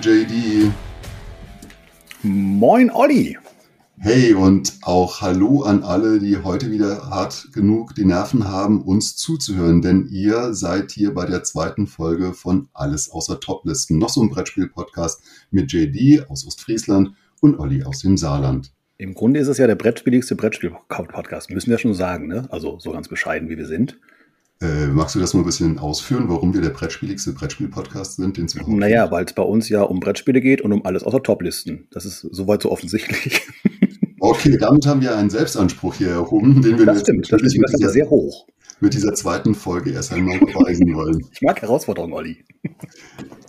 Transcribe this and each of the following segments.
JD. Moin Olli. Hey und auch Hallo an alle, die heute wieder hart genug die Nerven haben, uns zuzuhören, denn ihr seid hier bei der zweiten Folge von Alles außer Toplisten. Noch so ein Brettspiel-Podcast mit JD aus Ostfriesland und Olli aus dem Saarland. Im Grunde ist es ja der brettspieligste Brettspiel-Podcast, müssen wir schon sagen, ne? Also so ganz bescheiden, wie wir sind. Äh, magst du das mal ein bisschen ausführen, warum wir der brettspieligste Brettspiel-Podcast sind, den es überhaupt Naja, weil es bei uns ja um Brettspiele geht und um alles außer Toplisten. Das ist soweit so offensichtlich. Okay, damit haben wir einen Selbstanspruch hier erhoben, den wir das stimmt, das ist sehr hoch. Mit dieser zweiten Folge erst einmal beweisen wollen. Ich mag Herausforderungen, Olli.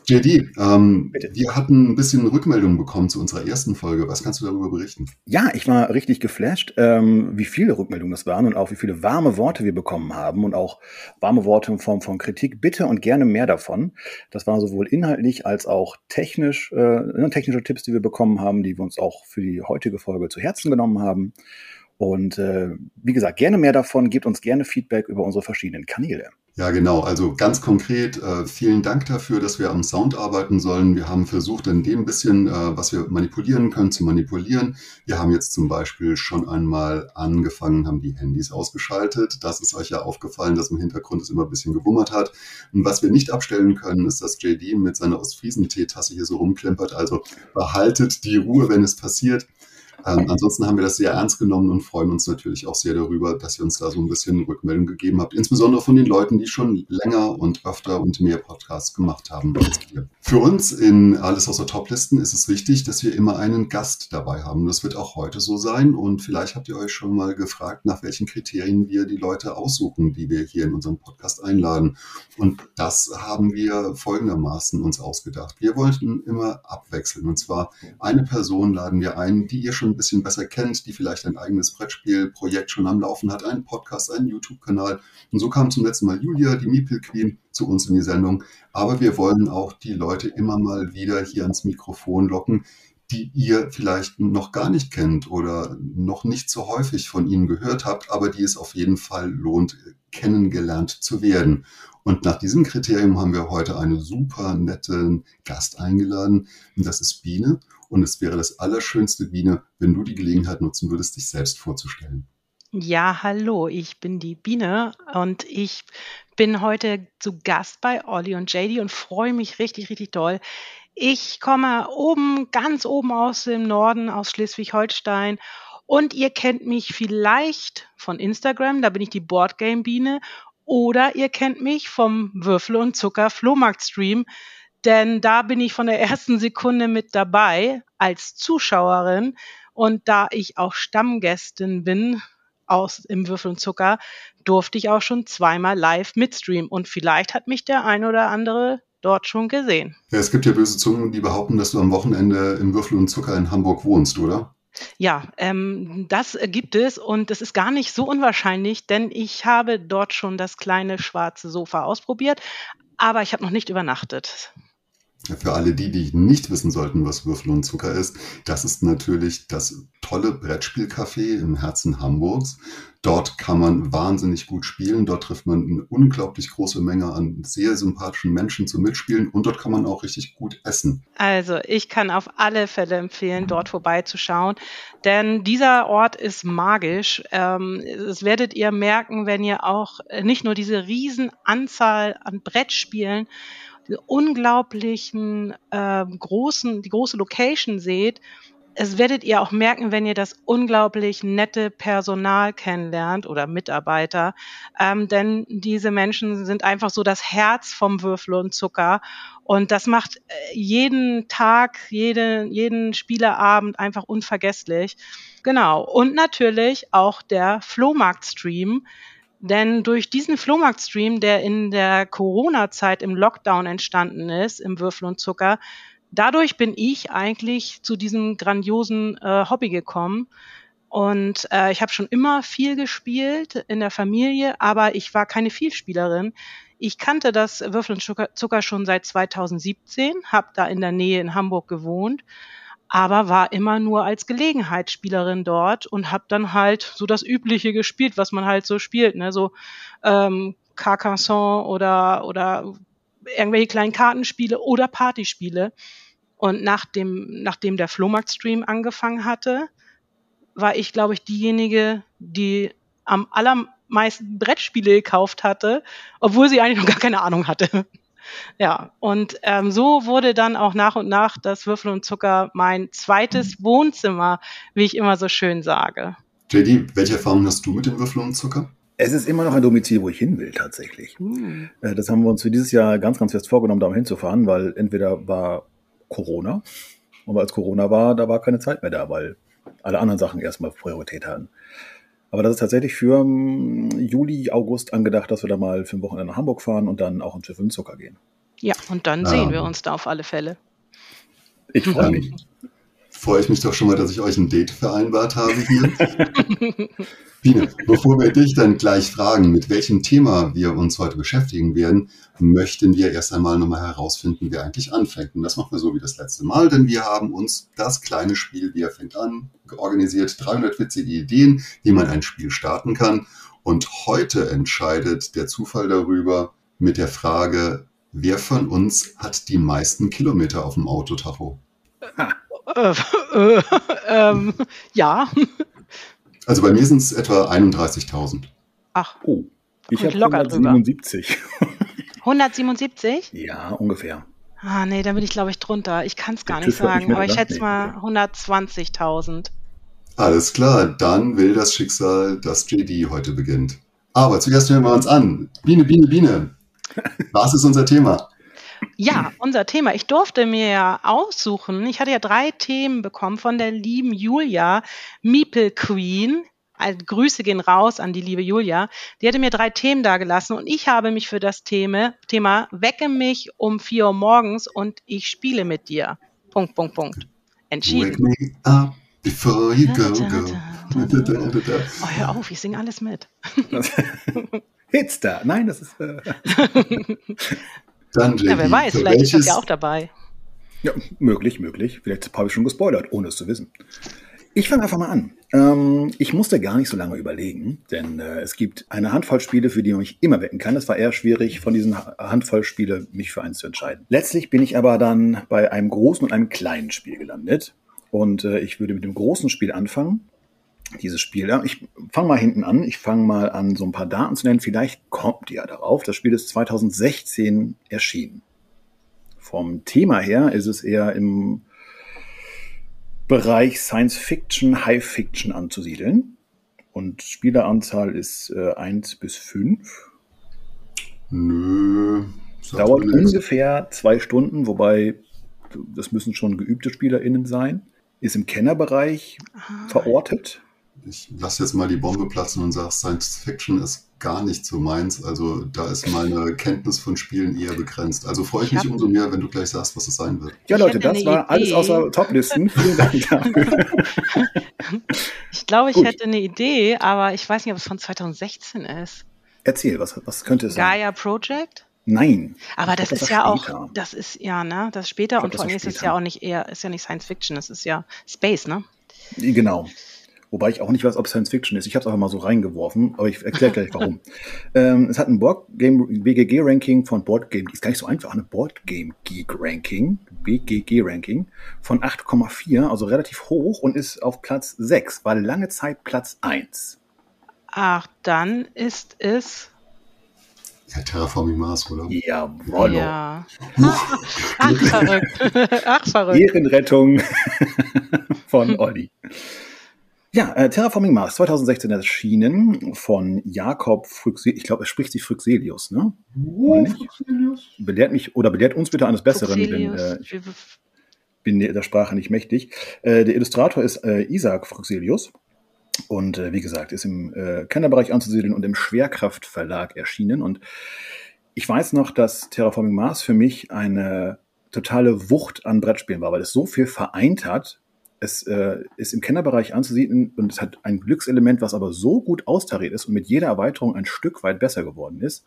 JD, ähm, wir hatten ein bisschen Rückmeldungen bekommen zu unserer ersten Folge. Was kannst du darüber berichten? Ja, ich war richtig geflasht, ähm, wie viele Rückmeldungen das waren und auch wie viele warme Worte wir bekommen haben und auch warme Worte in Form von Kritik. Bitte und gerne mehr davon. Das war sowohl inhaltlich als auch technisch, äh, technische Tipps, die wir bekommen haben, die wir uns auch für die heutige Folge zu Herzen genommen haben. Und äh, wie gesagt, gerne mehr davon. Gebt uns gerne Feedback über unsere verschiedenen Kanäle. Ja, genau. Also ganz konkret, äh, vielen Dank dafür, dass wir am Sound arbeiten sollen. Wir haben versucht, in dem bisschen, äh, was wir manipulieren können, zu manipulieren. Wir haben jetzt zum Beispiel schon einmal angefangen, haben die Handys ausgeschaltet. Das ist euch ja aufgefallen, dass im Hintergrund es immer ein bisschen gewummert hat. Und was wir nicht abstellen können, ist, dass JD mit seiner Ostfriesen-Teetasse hier so rumklempert. Also behaltet die Ruhe, wenn es passiert. Ähm, ansonsten haben wir das sehr ernst genommen und freuen uns natürlich auch sehr darüber, dass ihr uns da so ein bisschen Rückmeldung gegeben habt, insbesondere von den Leuten, die schon länger und öfter und mehr Podcasts gemacht haben als wir. Für uns in Alles außer Toplisten ist es wichtig, dass wir immer einen Gast dabei haben. Das wird auch heute so sein und vielleicht habt ihr euch schon mal gefragt, nach welchen Kriterien wir die Leute aussuchen, die wir hier in unserem Podcast einladen. Und das haben wir folgendermaßen uns ausgedacht. Wir wollten immer abwechseln und zwar eine Person laden wir ein, die ihr schon ein bisschen besser kennt, die vielleicht ein eigenes Brettspielprojekt schon am Laufen hat, einen Podcast, einen YouTube-Kanal. Und so kam zum letzten Mal Julia, die Meeple Queen, zu uns in die Sendung. Aber wir wollen auch die Leute immer mal wieder hier ans Mikrofon locken, die ihr vielleicht noch gar nicht kennt oder noch nicht so häufig von ihnen gehört habt, aber die es auf jeden Fall lohnt, kennengelernt zu werden. Und nach diesem Kriterium haben wir heute einen super netten Gast eingeladen. Und das ist Biene. Und es wäre das Allerschönste, Biene, wenn du die Gelegenheit nutzen würdest, dich selbst vorzustellen. Ja, hallo, ich bin die Biene und ich bin heute zu Gast bei Olli und JD und freue mich richtig, richtig doll. Ich komme oben, ganz oben aus dem Norden, aus Schleswig-Holstein und ihr kennt mich vielleicht von Instagram, da bin ich die Boardgame Biene oder ihr kennt mich vom Würfel und Zucker Flohmarkt Stream denn da bin ich von der ersten Sekunde mit dabei als Zuschauerin. Und da ich auch Stammgästin bin aus im Würfel und Zucker, durfte ich auch schon zweimal live mitstreamen. Und vielleicht hat mich der ein oder andere dort schon gesehen. Ja, es gibt ja böse Zungen, die behaupten, dass du am Wochenende im Würfel und Zucker in Hamburg wohnst, oder? Ja, ähm, das gibt es und es ist gar nicht so unwahrscheinlich, denn ich habe dort schon das kleine schwarze Sofa ausprobiert, aber ich habe noch nicht übernachtet. Für alle die, die nicht wissen sollten, was Würfel und Zucker ist, das ist natürlich das tolle Brettspielcafé im Herzen Hamburgs. Dort kann man wahnsinnig gut spielen. Dort trifft man eine unglaublich große Menge an sehr sympathischen Menschen zum Mitspielen und dort kann man auch richtig gut essen. Also ich kann auf alle Fälle empfehlen, dort vorbeizuschauen, denn dieser Ort ist magisch. Ähm, das werdet ihr merken, wenn ihr auch nicht nur diese riesen Anzahl an Brettspielen unglaublichen äh, großen, die große Location seht, es werdet ihr auch merken, wenn ihr das unglaublich nette Personal kennenlernt oder Mitarbeiter, ähm, denn diese Menschen sind einfach so das Herz vom Würfel und Zucker und das macht äh, jeden Tag, jede, jeden Spieleabend einfach unvergesslich. Genau. Und natürlich auch der Flohmarkt-Stream, denn durch diesen Flohmarkt-Stream, der in der Corona-Zeit im Lockdown entstanden ist, im Würfel und Zucker, dadurch bin ich eigentlich zu diesem grandiosen äh, Hobby gekommen. Und äh, ich habe schon immer viel gespielt in der Familie, aber ich war keine Vielspielerin. Ich kannte das Würfel und Zucker schon seit 2017, habe da in der Nähe in Hamburg gewohnt aber war immer nur als Gelegenheitsspielerin dort und habe dann halt so das Übliche gespielt, was man halt so spielt, ne? so ähm, Carcassonne oder oder irgendwelche kleinen Kartenspiele oder Partyspiele. Und nach dem, nachdem der Flohmarkt-Stream angefangen hatte, war ich, glaube ich, diejenige, die am allermeisten Brettspiele gekauft hatte, obwohl sie eigentlich noch gar keine Ahnung hatte. Ja, und ähm, so wurde dann auch nach und nach das Würfel und Zucker mein zweites Wohnzimmer, wie ich immer so schön sage. JD, welche Erfahrungen hast du mit dem Würfel und Zucker? Es ist immer noch ein Domizil, wo ich hin will, tatsächlich. Hm. Äh, das haben wir uns für dieses Jahr ganz, ganz fest vorgenommen, da hinzufahren, weil entweder war Corona, und als Corona war, da war keine Zeit mehr da, weil alle anderen Sachen erstmal Priorität hatten. Aber das ist tatsächlich für um, hm, Juli, August angedacht, dass wir da mal für ein Wochenende nach Hamburg fahren und dann auch ins Schiff in Zucker gehen. Ja, und dann sehen ähm, wir uns da auf alle Fälle. Ich freue mich. Freue ich mich doch schon mal, dass ich euch ein Date vereinbart habe hier. Biene, bevor wir dich dann gleich fragen, mit welchem Thema wir uns heute beschäftigen werden, möchten wir erst einmal nochmal herausfinden, wer eigentlich anfängt. Und das machen wir so wie das letzte Mal, denn wir haben uns das kleine Spiel Wer fängt an organisiert, 300 witzige Ideen, wie man ein Spiel starten kann. Und heute entscheidet der Zufall darüber mit der Frage, wer von uns hat die meisten Kilometer auf dem Autotacho? Äh, äh, ähm, ja. Also bei mir sind es etwa 31.000. Ach. Oh. Ich habe 177. 177? Ja, ungefähr. Ah, nee, da bin ich, glaube ich, drunter. Ich kann es gar nicht sagen, nicht aber ich schätze nee, mal 120.000. Alles klar, dann will das Schicksal, dass JD heute beginnt. Aber zuerst hören wir uns an. Biene, Biene, Biene. Was ist unser Thema? Ja, unser Thema. Ich durfte mir ja aussuchen. Ich hatte ja drei Themen bekommen von der lieben Julia Meeple Queen. Also Grüße gehen raus an die liebe Julia. Die hatte mir drei Themen dargelassen und ich habe mich für das Thema, Thema Wecke mich um vier Uhr morgens und ich spiele mit dir. Punkt, Punkt, Punkt. Entschieden. Wake me up before you go, go. Oh, hör auf, ich singe alles mit. Hitster. Nein, das ist. Äh Dann, ja, wer weiß, vielleicht welches... ist das ja auch dabei. Ja, möglich, möglich. Vielleicht habe ich schon gespoilert, ohne es zu wissen. Ich fange einfach mal an. Ähm, ich musste gar nicht so lange überlegen, denn äh, es gibt eine Handvoll Spiele, für die man mich immer wecken kann. Es war eher schwierig, von diesen Handvoll Spiele mich für eins zu entscheiden. Letztlich bin ich aber dann bei einem großen und einem kleinen Spiel gelandet. Und äh, ich würde mit dem großen Spiel anfangen dieses Spiel. Ja, ich fange mal hinten an. Ich fange mal an, so ein paar Daten zu nennen. Vielleicht kommt ihr darauf. Das Spiel ist 2016 erschienen. Vom Thema her ist es eher im Bereich Science Fiction, High Fiction anzusiedeln. Und Spieleranzahl ist äh, 1 bis 5. Nö. Dauert ungefähr zwei Stunden, wobei das müssen schon geübte SpielerInnen sein. Ist im Kennerbereich ah. verortet ich lasse jetzt mal die Bombe platzen und sage, Science Fiction ist gar nicht so meins. Also da ist meine Kenntnis von Spielen eher begrenzt. Also freue ich, ich mich umso mehr, wenn du gleich sagst, was es sein wird. Ja, Leute, das war Idee. alles außer Toplisten. Vielen Dank dafür. ich glaube, ich Gut. hätte eine Idee, aber ich weiß nicht, ob es von 2016 ist. Erzähl, was, was könnte es sein? Gaia Project? Nein. Aber das ist ja später. auch, das ist ja, ne, das ist später glaub, und vor allem ist es ja auch nicht eher, ist ja nicht Science Fiction, es ist ja Space, ne? Genau. Wobei ich auch nicht weiß, ob Science Fiction ist. Ich habe es einfach mal so reingeworfen, aber ich erkläre gleich warum. ähm, es hat ein Board Game BGG Ranking von Board Game, ist gar nicht so einfach, eine Board Game Geek Ranking, BGG Ranking von 8,4, also relativ hoch und ist auf Platz 6, war lange Zeit Platz 1. Ach, dann ist es ja, Terraforming Mars, oder? Ja, Rollo. Ja. Ach, verrückt. Ach, verrückt. Ehrenrettung von Olli. Ja, äh, Terraforming Mars 2016 erschienen von Jakob Phryxelius. Ich glaube, er spricht sich Phryxelius, ne? Oh, Phryxelius. Belehrt mich oder belehrt uns bitte eines Besseren, denn äh, ich bin der Sprache nicht mächtig. Äh, der Illustrator ist äh, Isaac Phryxelius und äh, wie gesagt, ist im äh, Kennerbereich anzusiedeln und im Schwerkraft Verlag erschienen. Und ich weiß noch, dass Terraforming Mars für mich eine totale Wucht an Brettspielen war, weil es so viel vereint hat, es äh, ist im Kennerbereich anzusiedeln und es hat ein Glückselement, was aber so gut austariert ist und mit jeder Erweiterung ein Stück weit besser geworden ist.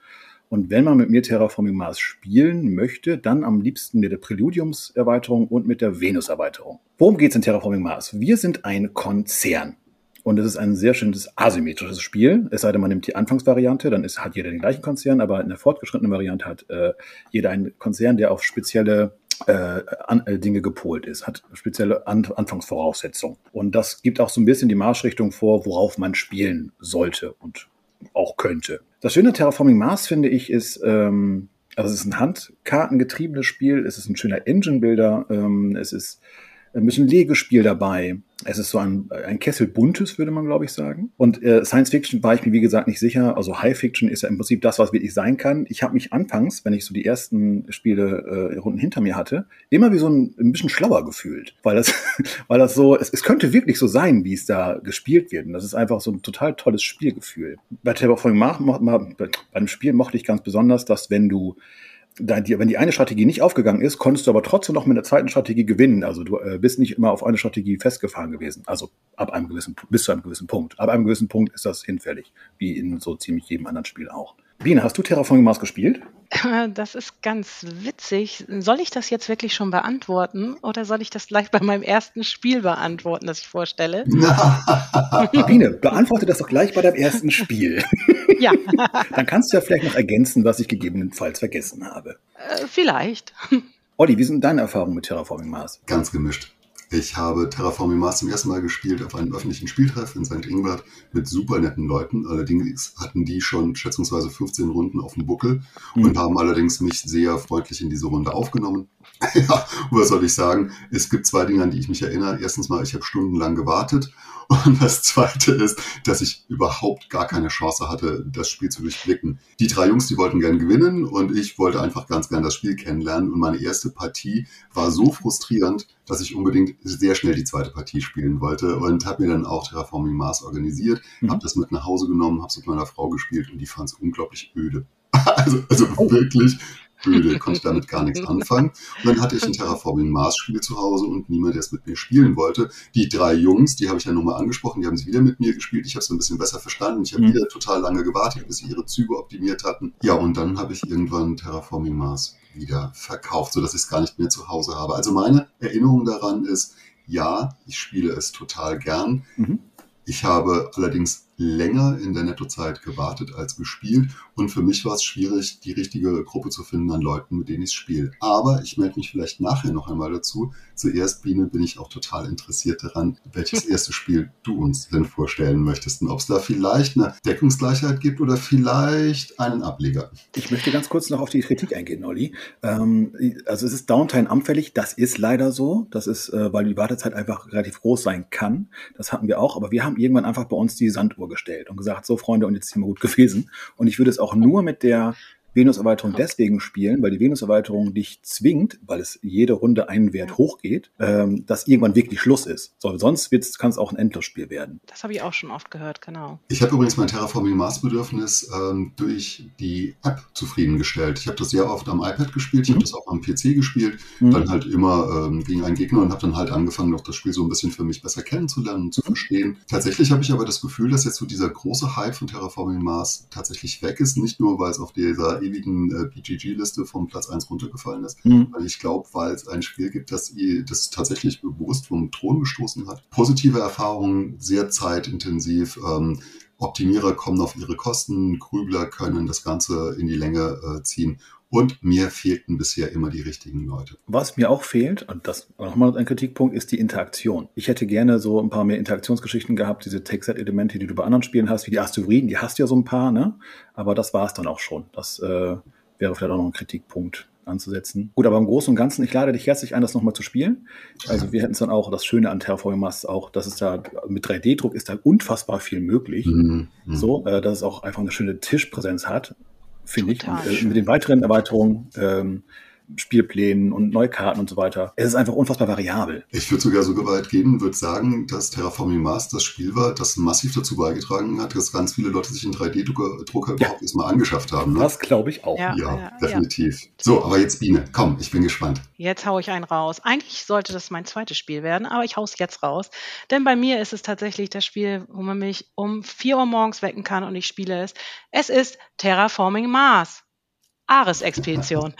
Und wenn man mit mir Terraforming Mars spielen möchte, dann am liebsten mit der Preludiums-Erweiterung und mit der Venus-Erweiterung. Worum geht es in Terraforming Mars? Wir sind ein Konzern. Und es ist ein sehr schönes asymmetrisches Spiel. Es sei denn, man nimmt die Anfangsvariante, dann ist, hat jeder den gleichen Konzern, aber in der fortgeschrittenen Variante hat äh, jeder einen Konzern, der auf spezielle äh, an, äh, Dinge gepolt ist, hat spezielle an Anfangsvoraussetzungen. Und das gibt auch so ein bisschen die Marschrichtung vor, worauf man spielen sollte und auch könnte. Das Schöne Terraforming Mars, finde ich, ist, ähm, also es ist ein handkartengetriebenes Spiel, es ist ein schöner Engine-Builder, ähm, es ist ein bisschen Legespiel dabei. Es ist so ein, ein Kessel buntes, würde man, glaube ich, sagen. Und äh, Science Fiction war ich mir, wie gesagt, nicht sicher. Also High Fiction ist ja im Prinzip das, was wirklich sein kann. Ich habe mich anfangs, wenn ich so die ersten Spiele äh, Runden hinter mir hatte, immer wie so ein, ein bisschen schlauer gefühlt. Weil das, weil das so, es, es könnte wirklich so sein, wie es da gespielt wird. Und das ist einfach so ein total tolles Spielgefühl. Bei Terraforming Mars, bei einem Spiel mochte ich ganz besonders, dass wenn du wenn die eine Strategie nicht aufgegangen ist, konntest du aber trotzdem noch mit der zweiten Strategie gewinnen. Also du äh, bist nicht immer auf eine Strategie festgefahren gewesen. Also ab einem gewissen, bis zu einem gewissen Punkt. Ab einem gewissen Punkt ist das hinfällig, wie in so ziemlich jedem anderen Spiel auch. Biene, hast du Terraforming Mars gespielt? Das ist ganz witzig. Soll ich das jetzt wirklich schon beantworten oder soll ich das gleich bei meinem ersten Spiel beantworten, das ich vorstelle? Biene, beantworte das doch gleich bei deinem ersten Spiel. Ja. Dann kannst du ja vielleicht noch ergänzen, was ich gegebenenfalls vergessen habe. Äh, vielleicht. Olli, wie sind deine Erfahrungen mit Terraforming Mars? Ganz gemischt. Ich habe Terraforming Mars zum ersten Mal gespielt auf einem öffentlichen Spieltreff in St. Ingbert mit super netten Leuten. Allerdings hatten die schon schätzungsweise 15 Runden auf dem Buckel mhm. und haben allerdings mich sehr freundlich in diese Runde aufgenommen. ja, was soll ich sagen? Es gibt zwei Dinge, an die ich mich erinnere. Erstens mal, ich habe stundenlang gewartet und das Zweite ist, dass ich überhaupt gar keine Chance hatte, das Spiel zu durchblicken. Die drei Jungs, die wollten gern gewinnen und ich wollte einfach ganz gern das Spiel kennenlernen. Und meine erste Partie war so frustrierend, dass ich unbedingt sehr schnell die zweite Partie spielen wollte und habe mir dann auch Terraforming Mars organisiert, mhm. habe das mit nach Hause genommen, habe es mit meiner Frau gespielt und die fand es unglaublich öde. also, also oh. wirklich öde, konnte damit gar nichts anfangen. Und dann hatte ich ein Terraforming Mars Spiel zu Hause und niemand, der es mit mir spielen wollte. Die drei Jungs, die habe ich ja nochmal angesprochen, die haben es wieder mit mir gespielt. Ich habe es ein bisschen besser verstanden. Ich habe mhm. wieder total lange gewartet, bis sie ihre Züge optimiert hatten. Ja, und dann habe ich irgendwann Terraforming Mars wieder verkauft, sodass ich es gar nicht mehr zu Hause habe. Also meine Erinnerung daran ist, ja, ich spiele es total gern. Mhm. Ich habe allerdings länger in der Nettozeit gewartet als gespielt und für mich war es schwierig, die richtige Gruppe zu finden an Leuten, mit denen ich spiele. Aber ich melde mich vielleicht nachher noch einmal dazu. Zuerst, Biene, bin ich auch total interessiert daran, welches erste Spiel du uns denn vorstellen möchtest und ob es da vielleicht eine Deckungsgleichheit gibt oder vielleicht einen Ableger. Ich möchte ganz kurz noch auf die Kritik eingehen, Olli. Ähm, also es ist Downtime anfällig, das ist leider so. Das ist, äh, weil die Wartezeit einfach relativ groß sein kann. Das hatten wir auch, aber wir haben irgendwann einfach bei uns die Sanduhr gestellt und gesagt, so Freunde, und jetzt ist mal gut gewesen. Und ich würde es auch nur mit der Venus-Erweiterung deswegen spielen, weil die Venus-Erweiterung dich zwingt, weil es jede Runde einen Wert hochgeht, ähm, dass irgendwann wirklich Schluss ist. So, sonst kann es auch ein Endlosspiel werden. Das habe ich auch schon oft gehört, genau. Ich habe übrigens mein Terraforming Mars-Bedürfnis ähm, durch die App zufriedengestellt. Ich habe das sehr oft am iPad gespielt, ich mhm. habe das auch am PC gespielt, mhm. dann halt immer ähm, gegen einen Gegner und habe dann halt angefangen, noch das Spiel so ein bisschen für mich besser kennenzulernen und zu mhm. verstehen. Tatsächlich habe ich aber das Gefühl, dass jetzt so dieser große Hype von Terraforming Mars tatsächlich weg ist, nicht nur, weil es auf dieser ewigen äh, PGG-Liste vom Platz 1 runtergefallen ist. Mhm. Weil ich glaube, weil es ein Spiel gibt, das, das tatsächlich bewusst vom Thron gestoßen hat. Positive Erfahrungen, sehr zeitintensiv. Ähm, Optimierer kommen auf ihre Kosten, Grübler können das Ganze in die Länge äh, ziehen und mir fehlten bisher immer die richtigen Leute. Was mir auch fehlt, und das nochmal ein Kritikpunkt, ist die Interaktion. Ich hätte gerne so ein paar mehr Interaktionsgeschichten gehabt, diese Take-Set-Elemente, die du bei anderen Spielen hast, wie die Asteroiden, die hast du ja so ein paar, ne? Aber das war es dann auch schon. Das äh, wäre vielleicht auch noch ein Kritikpunkt anzusetzen. Gut, aber im Großen und Ganzen, ich lade dich herzlich ein, das nochmal zu spielen. Also wir hätten es dann auch, das Schöne an Terraforming Mars auch, dass es da mit 3D-Druck ist da unfassbar viel möglich. Mhm. So, äh, dass es auch einfach eine schöne Tischpräsenz hat finde ich. Und, äh, mit den weiteren Erweiterungen, ähm, Spielplänen und Neukarten und so weiter. Es ist einfach unfassbar variabel. Ich würde sogar so weit gehen und würde sagen, dass Terraforming Mars das Spiel war, das massiv dazu beigetragen hat, dass ganz viele Leute sich einen 3D-Drucker ja. überhaupt erstmal angeschafft haben. Ne? Das glaube ich auch. Ja, ja, ja definitiv. So, aber jetzt Biene, komm, ich bin gespannt. Jetzt haue ich einen raus. Eigentlich sollte das mein zweites Spiel werden, aber ich haue es jetzt raus. Denn bei mir ist es tatsächlich das Spiel, wo man mich um 4 Uhr morgens wecken kann und ich spiele es. Es ist Terraforming Mars. Ares-Expedition.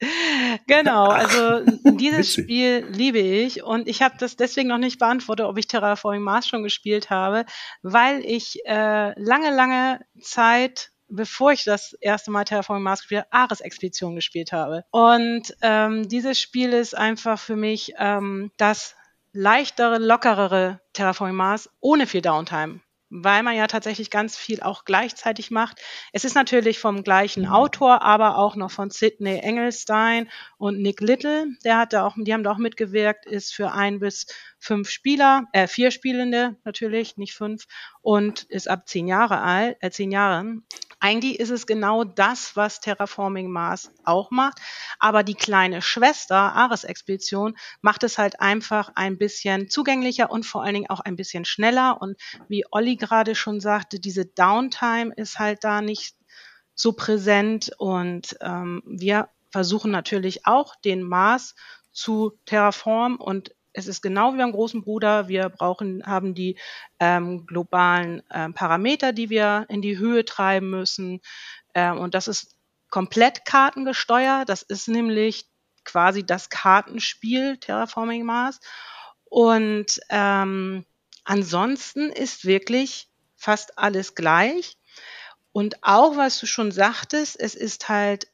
genau, also dieses Spiel liebe ich und ich habe das deswegen noch nicht beantwortet, ob ich Terraforming Mars schon gespielt habe, weil ich äh, lange, lange Zeit bevor ich das erste Mal Terraforming Mars gespielt habe, Ares-Expedition gespielt habe. Und ähm, dieses Spiel ist einfach für mich ähm, das leichtere, lockerere Terraforming Mars ohne viel Downtime weil man ja tatsächlich ganz viel auch gleichzeitig macht. Es ist natürlich vom gleichen. Autor, aber auch noch von Sidney Engelstein und Nick Little. Der hat da auch, die haben da auch mitgewirkt, ist für ein bis fünf Spieler, äh, vier Spielende natürlich, nicht fünf, und ist ab zehn Jahre alt, äh, zehn Jahren. Eigentlich ist es genau das, was Terraforming Mars auch macht. Aber die kleine Schwester, Ares-Expedition, macht es halt einfach ein bisschen zugänglicher und vor allen Dingen auch ein bisschen schneller. Und wie Olli gerade schon sagte, diese Downtime ist halt da nicht so präsent. Und ähm, wir versuchen natürlich auch den Mars zu terraformen und es ist genau wie beim großen Bruder. Wir brauchen, haben die ähm, globalen ähm, Parameter, die wir in die Höhe treiben müssen. Ähm, und das ist komplett kartengesteuert. Das ist nämlich quasi das Kartenspiel Terraforming Mars. Und ähm, ansonsten ist wirklich fast alles gleich. Und auch, was du schon sagtest, es ist halt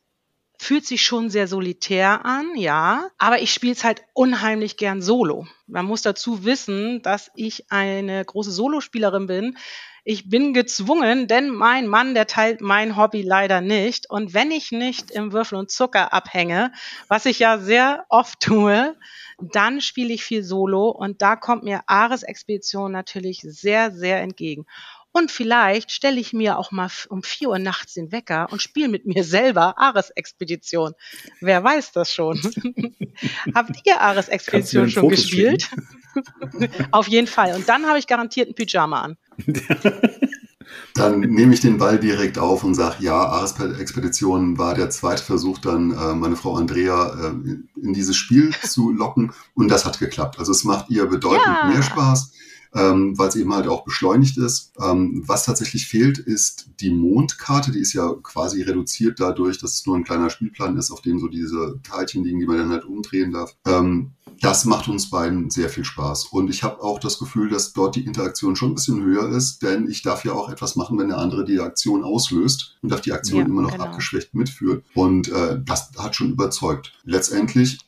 fühlt sich schon sehr solitär an, ja, aber ich spiele es halt unheimlich gern solo. Man muss dazu wissen, dass ich eine große Solospielerin bin. Ich bin gezwungen, denn mein Mann, der teilt mein Hobby leider nicht. Und wenn ich nicht im Würfel und Zucker abhänge, was ich ja sehr oft tue, dann spiele ich viel Solo und da kommt mir Ares Expedition natürlich sehr, sehr entgegen. Und vielleicht stelle ich mir auch mal um vier Uhr nachts den Wecker und spiele mit mir selber Ares-Expedition. Wer weiß das schon? Habt ihr Ares-Expedition schon Fotos gespielt? Auf jeden Fall. Und dann habe ich garantiert ein Pyjama an. Dann nehme ich den Ball direkt auf und sage, ja, Ares-Expedition war der zweite Versuch, dann äh, meine Frau Andrea äh, in dieses Spiel zu locken und das hat geklappt. Also es macht ihr bedeutend ja. mehr Spaß ähm, weil sie eben halt auch beschleunigt ist. Ähm, was tatsächlich fehlt, ist die Mondkarte. Die ist ja quasi reduziert dadurch, dass es nur ein kleiner Spielplan ist, auf dem so diese Teilchen liegen, die man dann halt umdrehen darf. Ähm, das macht uns beiden sehr viel Spaß. Und ich habe auch das Gefühl, dass dort die Interaktion schon ein bisschen höher ist, denn ich darf ja auch etwas machen, wenn der andere die Aktion auslöst und darf die Aktion ja, immer noch genau. abgeschwächt mitführen. Und äh, das hat schon überzeugt. Letztendlich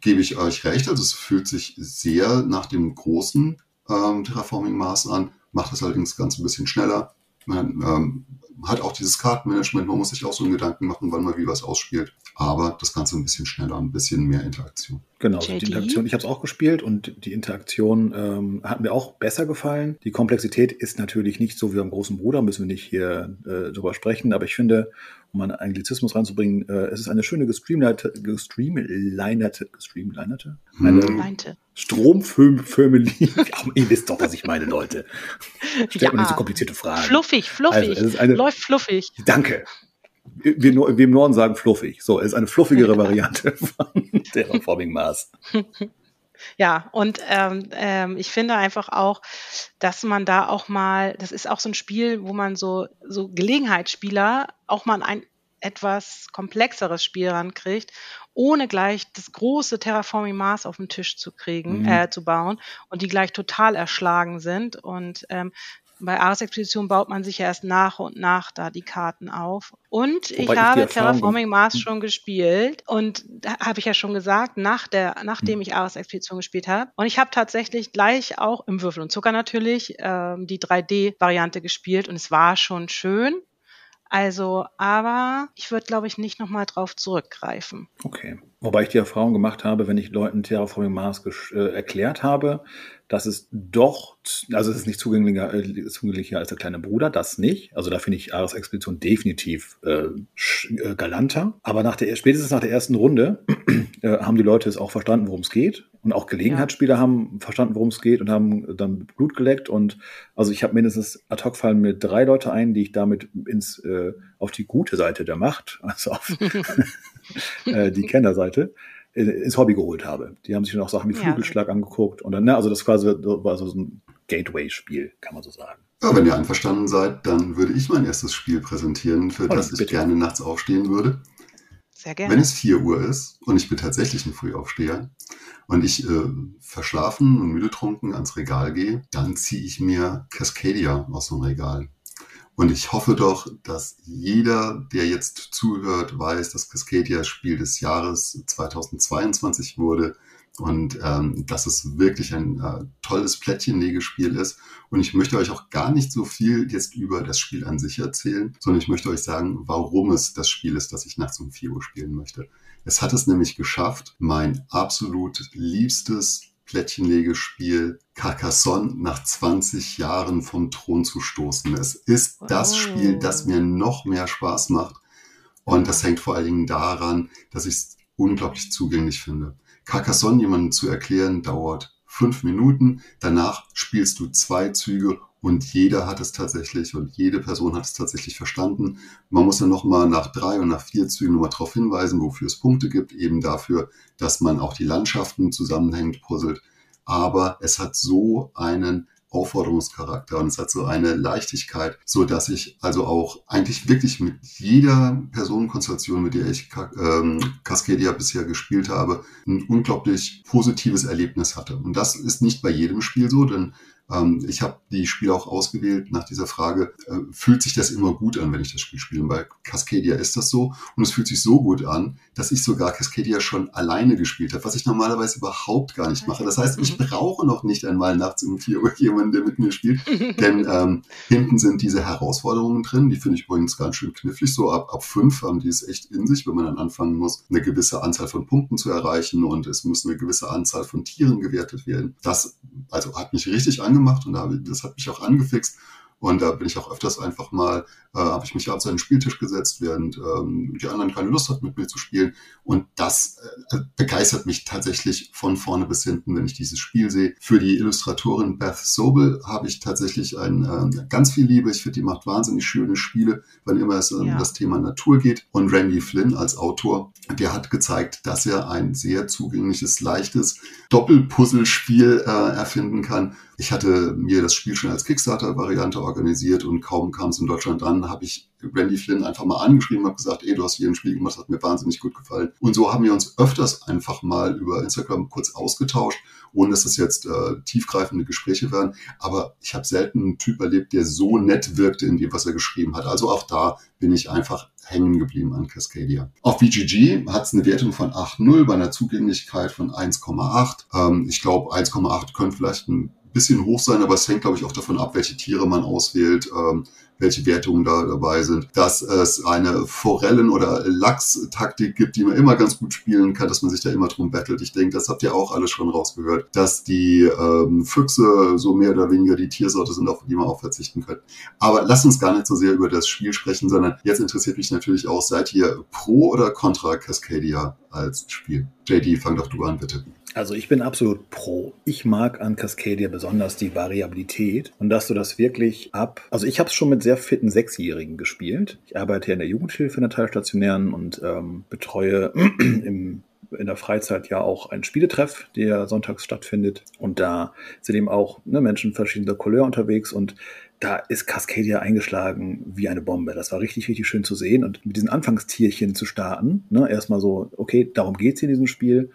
gebe ich euch recht, also es fühlt sich sehr nach dem großen ähm, Terraforming Mars an, macht das allerdings das Ganze ein bisschen schneller. Man ähm, hat auch dieses Kartenmanagement, man muss sich auch so einen Gedanken machen, wann man wie was ausspielt. Aber das Ganze ein bisschen schneller, ein bisschen mehr Interaktion. Genau, JD? die Interaktion, ich habe es auch gespielt und die Interaktion ähm, hat mir auch besser gefallen. Die Komplexität ist natürlich nicht so wie beim großen Bruder, müssen wir nicht hier äh, drüber sprechen, aber ich finde, um einen Anglizismus reinzubringen, äh, es ist eine schöne gestreamlinerte, gestreamlinerte, gestreamlinerte, eine hm. Stromfirmeli. ihr wisst doch, was ich meine, Leute. Stellt ja. mir nicht so komplizierte Fragen. Fluffig, fluffig. Also, eine, Läuft fluffig. Danke. Wir, wir im Norden sagen fluffig. So, es ist eine fluffigere Variante von Terraforming Mars. Ja, und ähm, ähm, ich finde einfach auch, dass man da auch mal, das ist auch so ein Spiel, wo man so, so Gelegenheitsspieler auch mal ein etwas komplexeres Spiel rankriegt, ohne gleich das große Terraforming Mars auf den Tisch zu kriegen, mhm. äh, zu bauen und die gleich total erschlagen sind. Und ähm, bei Ars Expedition baut man sich ja erst nach und nach da die Karten auf. Und Wobei ich habe Terraforming Mars schon gespielt und da habe ich ja schon gesagt, nach der, nachdem hm. ich Ars Expedition gespielt habe. Und ich habe tatsächlich gleich auch im Würfel und Zucker natürlich ähm, die 3D-Variante gespielt und es war schon schön. Also, aber ich würde, glaube ich, nicht nochmal drauf zurückgreifen. Okay. Wobei ich die Erfahrung gemacht habe, wenn ich Leuten Terraforming Mars äh, erklärt habe, dass es doch, also es ist nicht zugänglicher, äh, zugänglicher als der kleine Bruder, das nicht. Also da finde ich Ares Expedition definitiv äh, äh, galanter. Aber nach der, spätestens nach der ersten Runde äh, haben die Leute es auch verstanden, worum es geht. Und auch Gelegenheitsspieler ja. haben verstanden, worum es geht und haben dann Blut geleckt. Und also ich habe mindestens ad hoc fallen mir drei Leute ein, die ich damit ins, äh, auf die gute Seite der Macht, also auf äh, die Kennerseite, ins Hobby geholt habe. Die haben sich dann auch Sachen wie Flügelschlag ja. angeguckt und dann, ne, also das quasi war so ein Gateway-Spiel, kann man so sagen. Ja, wenn ihr einverstanden seid, dann würde ich mein erstes Spiel präsentieren, für oh, das ich bitte. gerne nachts aufstehen würde. Sehr gerne. Wenn es 4 Uhr ist und ich bin tatsächlich ein Frühaufsteher und ich äh, verschlafen und müde trunken ans Regal gehe, dann ziehe ich mir Cascadia aus dem Regal. Und ich hoffe doch, dass jeder, der jetzt zuhört, weiß, dass Cascadia Spiel des Jahres 2022 wurde und ähm, dass es wirklich ein äh, tolles Plättchenlegespiel ist. Und ich möchte euch auch gar nicht so viel jetzt über das Spiel an sich erzählen, sondern ich möchte euch sagen, warum es das Spiel ist, das ich nachts um 4 Uhr spielen möchte. Es hat es nämlich geschafft, mein absolut liebstes Plättchenlegespiel Carcassonne nach 20 Jahren vom Thron zu stoßen. Es ist das oh. Spiel, das mir noch mehr Spaß macht. Und das hängt vor allen Dingen daran, dass ich es unglaublich zugänglich finde. Carcassonne jemandem zu erklären, dauert fünf Minuten. Danach spielst du zwei Züge und jeder hat es tatsächlich und jede Person hat es tatsächlich verstanden. Man muss dann nochmal nach drei und nach vier Zügen nochmal darauf hinweisen, wofür es Punkte gibt, eben dafür, dass man auch die Landschaften zusammenhängt, puzzelt. Aber es hat so einen Aufforderungscharakter und es hat so eine Leichtigkeit, so dass ich also auch eigentlich wirklich mit jeder Personenkonstellation, mit der ich ähm, Cascadia bisher gespielt habe, ein unglaublich positives Erlebnis hatte. Und das ist nicht bei jedem Spiel so, denn ich habe die Spiele auch ausgewählt nach dieser Frage, äh, fühlt sich das immer gut an, wenn ich das Spiel spiele? bei Cascadia ist das so und es fühlt sich so gut an, dass ich sogar Cascadia schon alleine gespielt habe, was ich normalerweise überhaupt gar nicht mache. Das heißt, ich mhm. brauche noch nicht einmal nachts um 4 Uhr jemanden, der mit mir spielt, denn ähm, hinten sind diese Herausforderungen drin, die finde ich übrigens ganz schön knifflig, so ab, ab 5 haben die es echt in sich, wenn man dann anfangen muss, eine gewisse Anzahl von Punkten zu erreichen und es muss eine gewisse Anzahl von Tieren gewertet werden. Das also hat mich richtig angemacht und das hat mich auch angefixt. Und da bin ich auch öfters einfach mal äh, habe ich mich an den Spieltisch gesetzt, während ähm, die anderen keine Lust hatten, mit mir zu spielen. Und das äh, begeistert mich tatsächlich von vorne bis hinten, wenn ich dieses Spiel sehe. Für die Illustratorin Beth Sobel habe ich tatsächlich ein, äh, ganz viel Liebe. Ich finde, die macht wahnsinnig schöne Spiele, wann immer es um ja. das Thema Natur geht. Und Randy Flynn als Autor, der hat gezeigt, dass er ein sehr zugängliches, leichtes Doppelpuzzlespiel äh, erfinden kann. Ich hatte mir das Spiel schon als Kickstarter-Variante organisiert und kaum kam es in Deutschland an, habe ich Randy Flynn einfach mal angeschrieben, habe gesagt, ey, du hast hier ein Spiel gemacht, das hat mir wahnsinnig gut gefallen. Und so haben wir uns öfters einfach mal über Instagram kurz ausgetauscht, ohne dass das jetzt äh, tiefgreifende Gespräche waren. Aber ich habe selten einen Typ erlebt, der so nett wirkte in dem, was er geschrieben hat. Also auch da bin ich einfach hängen geblieben an Cascadia. Auf VGG hat es eine Wertung von 8,0 bei einer Zugänglichkeit von 1,8. Ähm, ich glaube, 1,8 könnte vielleicht ein bisschen hoch sein, aber es hängt, glaube ich, auch davon ab, welche Tiere man auswählt. Ähm, welche Wertungen da dabei sind, dass es eine Forellen- oder Lachs-Taktik gibt, die man immer ganz gut spielen kann, dass man sich da immer drum bettelt. Ich denke, das habt ihr auch alle schon rausgehört, dass die ähm, Füchse so mehr oder weniger die Tiersorte sind, auf die man auch verzichten kann. Aber lasst uns gar nicht so sehr über das Spiel sprechen, sondern jetzt interessiert mich natürlich auch, seid ihr pro oder contra Cascadia als Spiel? JD, fang doch du an, bitte. Also ich bin absolut pro. Ich mag an Cascadia besonders die Variabilität und dass du das wirklich ab. Also ich habe es schon mit sehr fitten Sechsjährigen gespielt. Ich arbeite in der Jugendhilfe in der Teilstationären und ähm, betreue im in der Freizeit ja auch einen Spieletreff, der sonntags stattfindet. Und da sind eben auch ne, Menschen verschiedener Couleur unterwegs und da ist Cascadia eingeschlagen wie eine Bombe. Das war richtig, richtig schön zu sehen und mit diesen Anfangstierchen zu starten. Ne, erstmal so, okay, darum geht's in diesem Spiel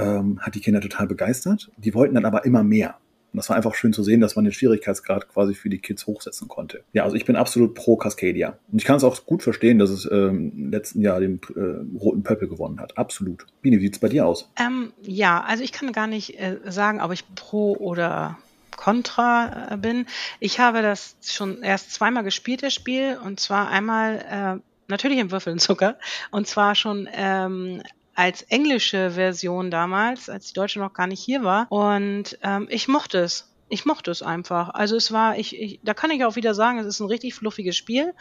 ähm, hat die Kinder total begeistert. Die wollten dann aber immer mehr. Und das war einfach schön zu sehen, dass man den Schwierigkeitsgrad quasi für die Kids hochsetzen konnte. Ja, also ich bin absolut pro Cascadia. Und ich kann es auch gut verstehen, dass es ähm, im letzten Jahr den äh, roten Pöppel gewonnen hat. Absolut. Bini, wie sieht es bei dir aus? Ähm, ja, also ich kann gar nicht äh, sagen, ob ich pro oder Contra äh, bin. Ich habe das schon erst zweimal gespielt, das Spiel. Und zwar einmal äh, natürlich im Würfelzucker. Und zwar schon ähm, als englische Version damals, als die deutsche noch gar nicht hier war. Und ähm, ich mochte es. Ich mochte es einfach. Also es war, ich, ich, da kann ich auch wieder sagen, es ist ein richtig fluffiges Spiel.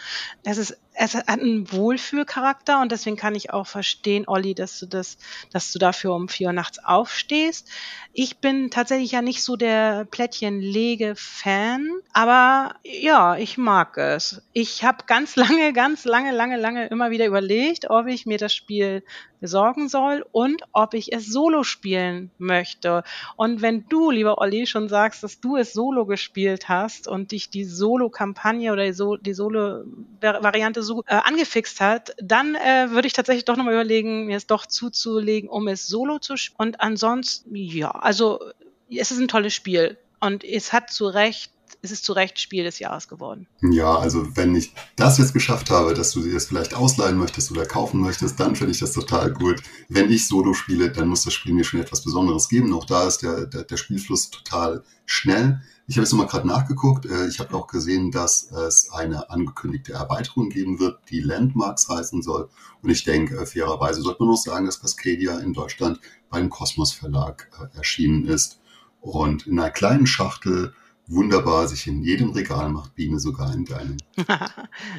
Es ist, es hat einen Wohlfühlcharakter und deswegen kann ich auch verstehen, Olli, dass du das, dass du dafür um vier Uhr nachts aufstehst. Ich bin tatsächlich ja nicht so der Plättchenlege-Fan, aber ja, ich mag es. Ich habe ganz lange, ganz lange, lange, lange immer wieder überlegt, ob ich mir das Spiel besorgen soll und ob ich es solo spielen möchte. Und wenn du, lieber Olli, schon sagst, dass du es solo gespielt hast und dich die Solo-Kampagne oder die Solo-Variante so äh, angefixt hat, dann äh, würde ich tatsächlich doch nochmal überlegen, mir es doch zuzulegen, um es solo zu spielen. Und ansonsten, ja, also es ist ein tolles Spiel und es hat zu Recht ist es zu Recht Spiel des Jahres geworden. Ja, also wenn ich das jetzt geschafft habe, dass du dir das vielleicht ausleihen möchtest oder kaufen möchtest, dann finde ich das total gut. Wenn ich Solo spiele, dann muss das Spiel mir schon etwas Besonderes geben. Auch da ist der, der, der Spielfluss total schnell. Ich habe jetzt nochmal gerade nachgeguckt. Äh, ich habe auch gesehen, dass es eine angekündigte Erweiterung geben wird, die Landmarks heißen soll. Und ich denke, fairerweise sollte man auch sagen, dass Cascadia in Deutschland beim Kosmos Verlag äh, erschienen ist und in einer kleinen Schachtel wunderbar sich in jedem Regal macht, Biene sogar in deinem.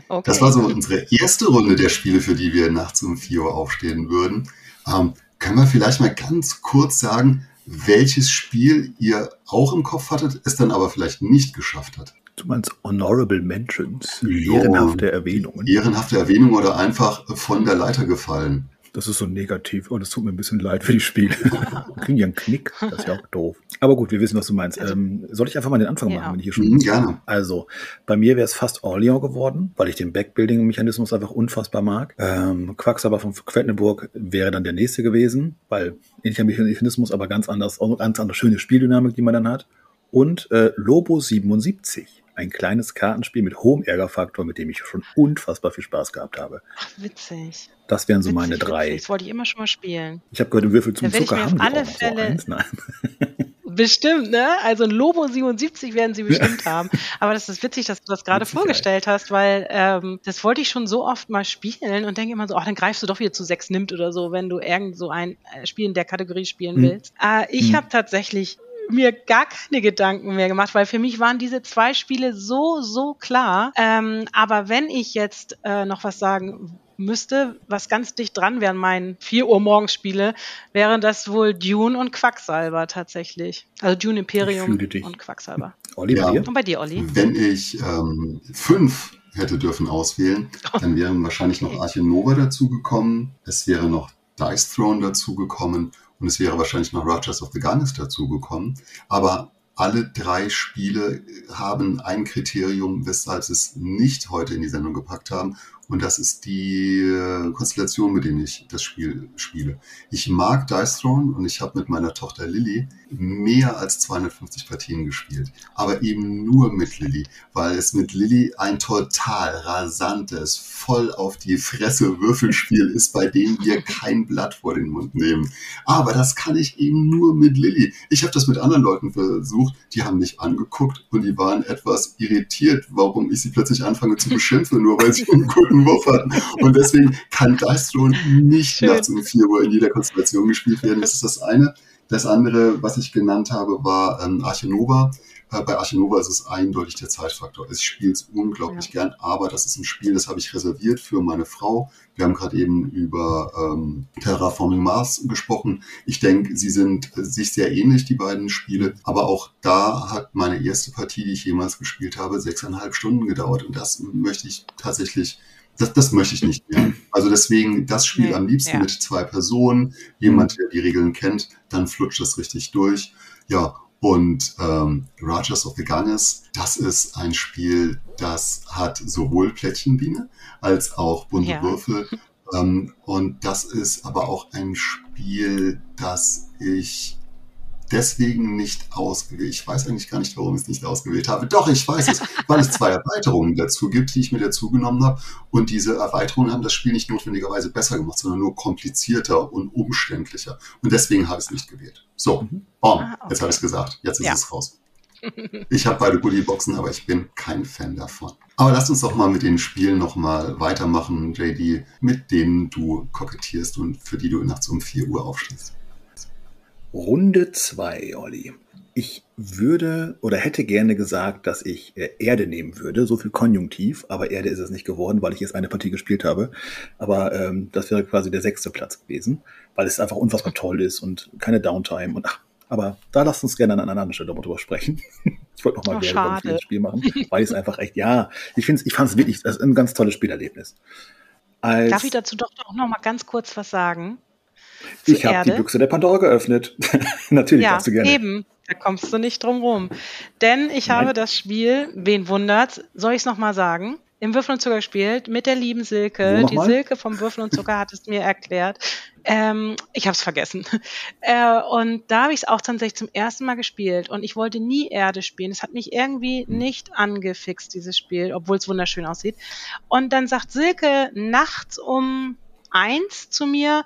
okay. Das war so unsere erste Runde der Spiele, für die wir nachts um 4 Uhr aufstehen würden. Ähm, können wir vielleicht mal ganz kurz sagen, welches Spiel ihr auch im Kopf hattet, es dann aber vielleicht nicht geschafft hat? Du meinst Honorable Mentions, ehrenhafte Erwähnungen. Ehrenhafte Erwähnungen oder einfach von der Leiter gefallen. Das ist so negativ und es tut mir ein bisschen leid für die Spiele. kriegen ja einen Knick, das ist ja auch doof. Aber gut, wir wissen, was du meinst. Also, ähm, soll ich einfach mal den Anfang ja. machen, wenn ich hier schon. Mhm, gerne. Also, bei mir wäre es fast Orleans geworden, weil ich den Backbuilding-Mechanismus einfach unfassbar mag. Ähm, Quacksalber von Quedlinburg wäre dann der nächste gewesen, weil ähnlicher Mechanismus, aber ganz anders, auch ganz andere schöne Spieldynamik, die man dann hat. Und äh, Lobo 77 ein kleines Kartenspiel mit hohem Ärgerfaktor, mit dem ich schon unfassbar viel Spaß gehabt habe. Ach, witzig. Das wären so witzig, meine drei. Witzig. Das wollte ich immer schon mal spielen. Ich habe gehört, im Würfel zum Zucker haben alle Fälle so Nein. Bestimmt, ne? Also ein Lobo 77 werden sie bestimmt haben. Aber das ist witzig, dass du das gerade vorgestellt hast, weil ähm, das wollte ich schon so oft mal spielen und denke immer so, ach, dann greifst du doch wieder zu sechs nimmt oder so, wenn du irgend so ein äh, Spiel in der Kategorie spielen hm. willst. Äh, ich hm. habe tatsächlich mir gar keine Gedanken mehr gemacht, weil für mich waren diese zwei Spiele so, so klar. Ähm, aber wenn ich jetzt äh, noch was sagen müsste, was ganz dicht dran wären meinen 4 Uhr morgens Spiele, wären das wohl Dune und Quacksalber tatsächlich. Also Dune Imperium und Quacksalber. Olli, ja. bei dir? Und bei dir, Olli? Wenn ich ähm, fünf hätte dürfen auswählen, dann wären wahrscheinlich noch Arche Nova dazugekommen. Es wäre noch Dice Throne dazugekommen und es wäre wahrscheinlich noch Rogers of the Gunners dazugekommen. Aber alle drei Spiele haben ein Kriterium, weshalb sie es nicht heute in die Sendung gepackt haben. Und das ist die äh, Konstellation, mit der ich das Spiel spiele. Ich mag Dice Throne und ich habe mit meiner Tochter Lilly mehr als 250 Partien gespielt. Aber eben nur mit Lilly, weil es mit Lilly ein total rasantes, voll auf die Fresse Würfelspiel ist, bei dem wir kein Blatt vor den Mund nehmen. Aber das kann ich eben nur mit Lilly. Ich habe das mit anderen Leuten versucht, die haben mich angeguckt und die waren etwas irritiert, warum ich sie plötzlich anfange zu beschimpfen, nur weil sie einen guten einen Wurf hatten. Und deswegen kann Dice Throne nicht Schön. nachts um 4 Uhr in jeder Konstellation gespielt werden. Das ist das eine. Das andere, was ich genannt habe, war ähm, Archinova. Äh, bei Archinova ist es eindeutig der Zeitfaktor. Ich spiele es unglaublich ja. gern, aber das ist ein Spiel, das habe ich reserviert für meine Frau. Wir haben gerade eben über ähm, Terraforming Mars gesprochen. Ich denke, sie sind äh, sich sehr ähnlich, die beiden Spiele. Aber auch da hat meine erste Partie, die ich jemals gespielt habe, sechseinhalb Stunden gedauert. Und das möchte ich tatsächlich das, das möchte ich nicht mehr. Also deswegen das Spiel nee, am liebsten ja. mit zwei Personen, jemand, der die Regeln kennt, dann flutscht das richtig durch. Ja, und ähm, Rogers of the Ganges, das ist ein Spiel, das hat sowohl Plättchenbiene als auch bunte ja. Würfel. Ähm, und das ist aber auch ein Spiel, das ich deswegen nicht ausgewählt. Ich weiß eigentlich gar nicht, warum ich es nicht ausgewählt habe. Doch, ich weiß es, weil es zwei Erweiterungen dazu gibt, die ich mir dazu genommen habe. Und diese Erweiterungen haben das Spiel nicht notwendigerweise besser gemacht, sondern nur komplizierter und umständlicher. Und deswegen habe ich es nicht gewählt. So, mhm. bom, ah, okay. jetzt habe ich es gesagt. Jetzt ist ja. es raus. Ich habe beide Goodie-Boxen, aber ich bin kein Fan davon. Aber lass uns doch mal mit den Spielen nochmal weitermachen, JD, mit denen du kokettierst und für die du nachts um 4 Uhr aufstehst. Runde 2, Olli. Ich würde oder hätte gerne gesagt, dass ich äh, Erde nehmen würde, so viel Konjunktiv, aber Erde ist es nicht geworden, weil ich jetzt eine Partie gespielt habe. Aber ähm, das wäre quasi der sechste Platz gewesen, weil es einfach unfassbar toll ist und keine Downtime und ach, aber da lasst uns gerne an einer anderen Stelle drüber sprechen. ich wollte nochmal oh, ein Spiel machen, weil es einfach echt, ja, ich finde ich fand es wirklich, das ist ein ganz tolles Spielerlebnis. Als Darf ich dazu doch noch mal ganz kurz was sagen? Ich habe die Büchse der Pandora geöffnet. Natürlich ja, darfst du gerne. Eben, da kommst du nicht drum rum. Denn ich Nein. habe das Spiel, wen wundert, soll ich es nochmal sagen? im Würfel und Zucker gespielt mit der lieben Silke. Die Silke vom Würfel und Zucker hat es mir erklärt. Ähm, ich habe es vergessen. Äh, und da habe ich es auch tatsächlich zum ersten Mal gespielt. Und ich wollte nie Erde spielen. Es hat mich irgendwie nicht angefixt, dieses Spiel, obwohl es wunderschön aussieht. Und dann sagt Silke nachts um eins zu mir,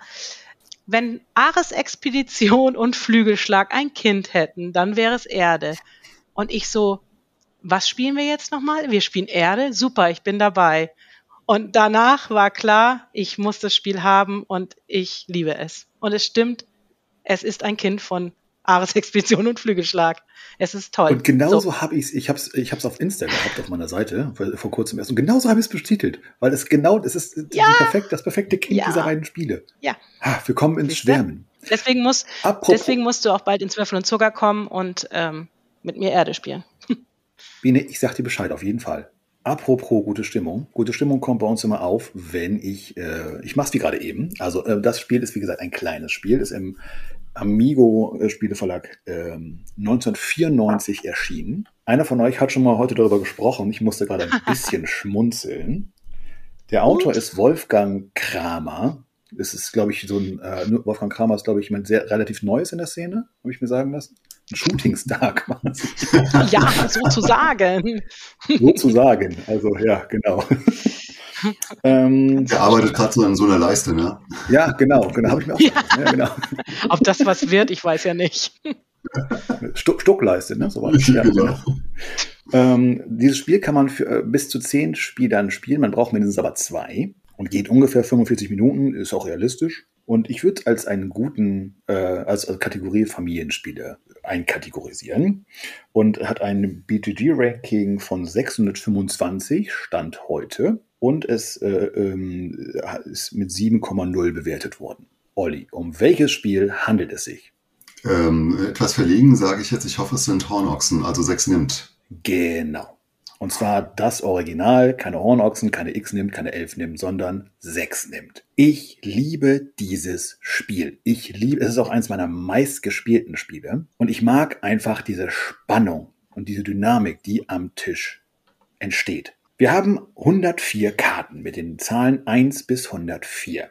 wenn Ares Expedition und Flügelschlag ein Kind hätten, dann wäre es Erde. Und ich so, was spielen wir jetzt nochmal? Wir spielen Erde. Super, ich bin dabei. Und danach war klar, ich muss das Spiel haben und ich liebe es. Und es stimmt, es ist ein Kind von Ares Expedition und Flügelschlag. Es ist toll. Und genauso so. habe ich es, ich habe es ich hab's auf Insta gehabt, auf meiner Seite, vor kurzem erst. Und genauso habe ich es betitelt, weil es genau, es ist ja. perfekt, das perfekte Kind ja. dieser beiden Spiele. Ja. Ah, wir kommen ins Schwärmen. Deswegen, muss, deswegen musst du auch bald ins Würfel und Zucker kommen und ähm, mit mir Erde spielen. Biene, ich sag dir Bescheid, auf jeden Fall. Apropos gute Stimmung. Gute Stimmung kommt bei uns immer auf, wenn ich, äh, ich mach's wie gerade eben. Also äh, das Spiel ist wie gesagt ein kleines Spiel, ist im Amigo äh, Spieleverlag äh, 1994 erschienen. Einer von euch hat schon mal heute darüber gesprochen. Ich musste gerade ein bisschen schmunzeln. Der Autor Und? ist Wolfgang Kramer. Das ist, glaube ich, so ein, äh, Wolfgang Kramer ist, glaube ich, jemand sehr relativ Neues in der Szene, habe ich mir sagen lassen ein Shootingstar quasi. Ja, sozusagen. sozusagen, also ja, genau. Ähm, er arbeitet gerade so an so einer Leiste, ne? Ja, genau, genau, habe ich mir auch ja. ja genau. Ob das was wird, ich weiß ja nicht. Stuck, Stuckleiste, ne? So war das. Ja, genau. ähm, dieses Spiel kann man für äh, bis zu zehn Spielern spielen. Man braucht mindestens aber zwei und geht ungefähr 45 Minuten, ist auch realistisch. Und ich würde als einen guten, äh, als, als Kategorie Familienspiele einkategorisieren und hat ein BTG-Ranking von 625 Stand heute und es äh, ähm, ist mit 7,0 bewertet worden. Olli, um welches Spiel handelt es sich? Ähm, etwas verlegen sage ich jetzt, ich hoffe, es sind Hornochsen, also 6 nimmt. Genau. Und zwar das Original, keine Hornochsen, keine X nimmt, keine 11 nimmt, sondern 6 nimmt. Ich liebe dieses Spiel. Ich liebe, es ist auch eines meiner meistgespielten Spiele. Und ich mag einfach diese Spannung und diese Dynamik, die am Tisch entsteht. Wir haben 104 Karten mit den Zahlen 1 bis 104.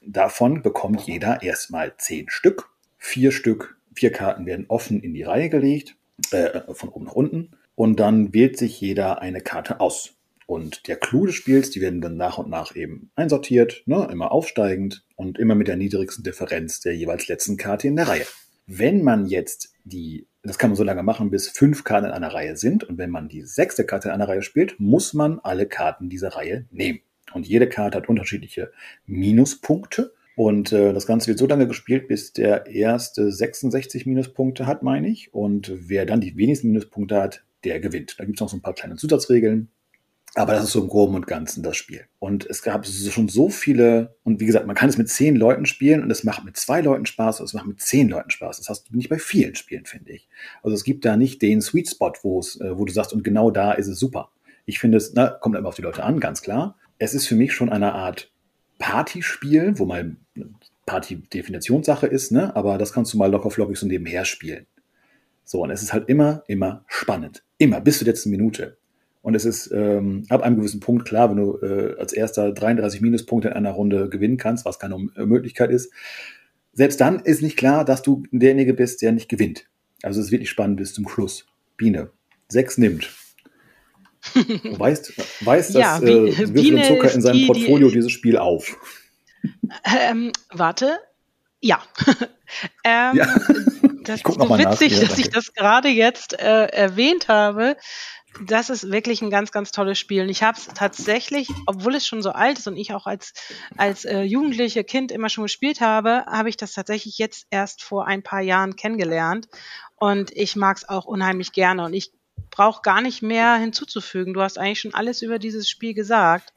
Davon bekommt jeder erstmal 10 Stück. Vier Stück, vier Karten werden offen in die Reihe gelegt, äh, von oben nach unten und dann wählt sich jeder eine Karte aus. Und der Clou des Spiels, die werden dann nach und nach eben einsortiert, ne, immer aufsteigend und immer mit der niedrigsten Differenz der jeweils letzten Karte in der Reihe. Wenn man jetzt die, das kann man so lange machen, bis fünf Karten in einer Reihe sind, und wenn man die sechste Karte in einer Reihe spielt, muss man alle Karten dieser Reihe nehmen. Und jede Karte hat unterschiedliche Minuspunkte. Und äh, das Ganze wird so lange gespielt, bis der erste 66 Minuspunkte hat, meine ich. Und wer dann die wenigsten Minuspunkte hat, der gewinnt. Da gibt es noch so ein paar kleine Zusatzregeln. Aber das ist so im Groben und Ganzen das Spiel. Und es gab schon so viele, und wie gesagt, man kann es mit zehn Leuten spielen und es macht mit zwei Leuten Spaß und es macht mit zehn Leuten Spaß. Das hast du nicht bei vielen Spielen, finde ich. Also es gibt da nicht den Sweet Spot, wo es, äh, wo du sagst, und genau da ist es super. Ich finde es, na, kommt immer auf die Leute an, ganz klar. Es ist für mich schon eine Art Partyspiel, wo mal Party Definitionssache ist, ne? Aber das kannst du mal locker flockig so nebenher spielen. So, und es ist halt immer, immer spannend. Immer, bis zur letzten Minute. Und es ist ähm, ab einem gewissen Punkt klar, wenn du äh, als erster 33 Minuspunkte in einer Runde gewinnen kannst, was keine äh, Möglichkeit ist. Selbst dann ist nicht klar, dass du derjenige bist, der nicht gewinnt. Also es ist wirklich spannend bis zum Schluss. Biene, sechs nimmt. Du weißt, weißt ja, dass äh, Würfel und Zucker in seinem die, Portfolio die, dieses Spiel auf. Ähm, warte, ja. ähm, ja. Das ist so witzig, nach, dass ich das gerade jetzt äh, erwähnt habe. Das ist wirklich ein ganz, ganz tolles Spiel. Und ich habe es tatsächlich, obwohl es schon so alt ist und ich auch als, als äh, jugendliche Kind immer schon gespielt habe, habe ich das tatsächlich jetzt erst vor ein paar Jahren kennengelernt. Und ich mag es auch unheimlich gerne. Und ich brauche gar nicht mehr hinzuzufügen. Du hast eigentlich schon alles über dieses Spiel gesagt.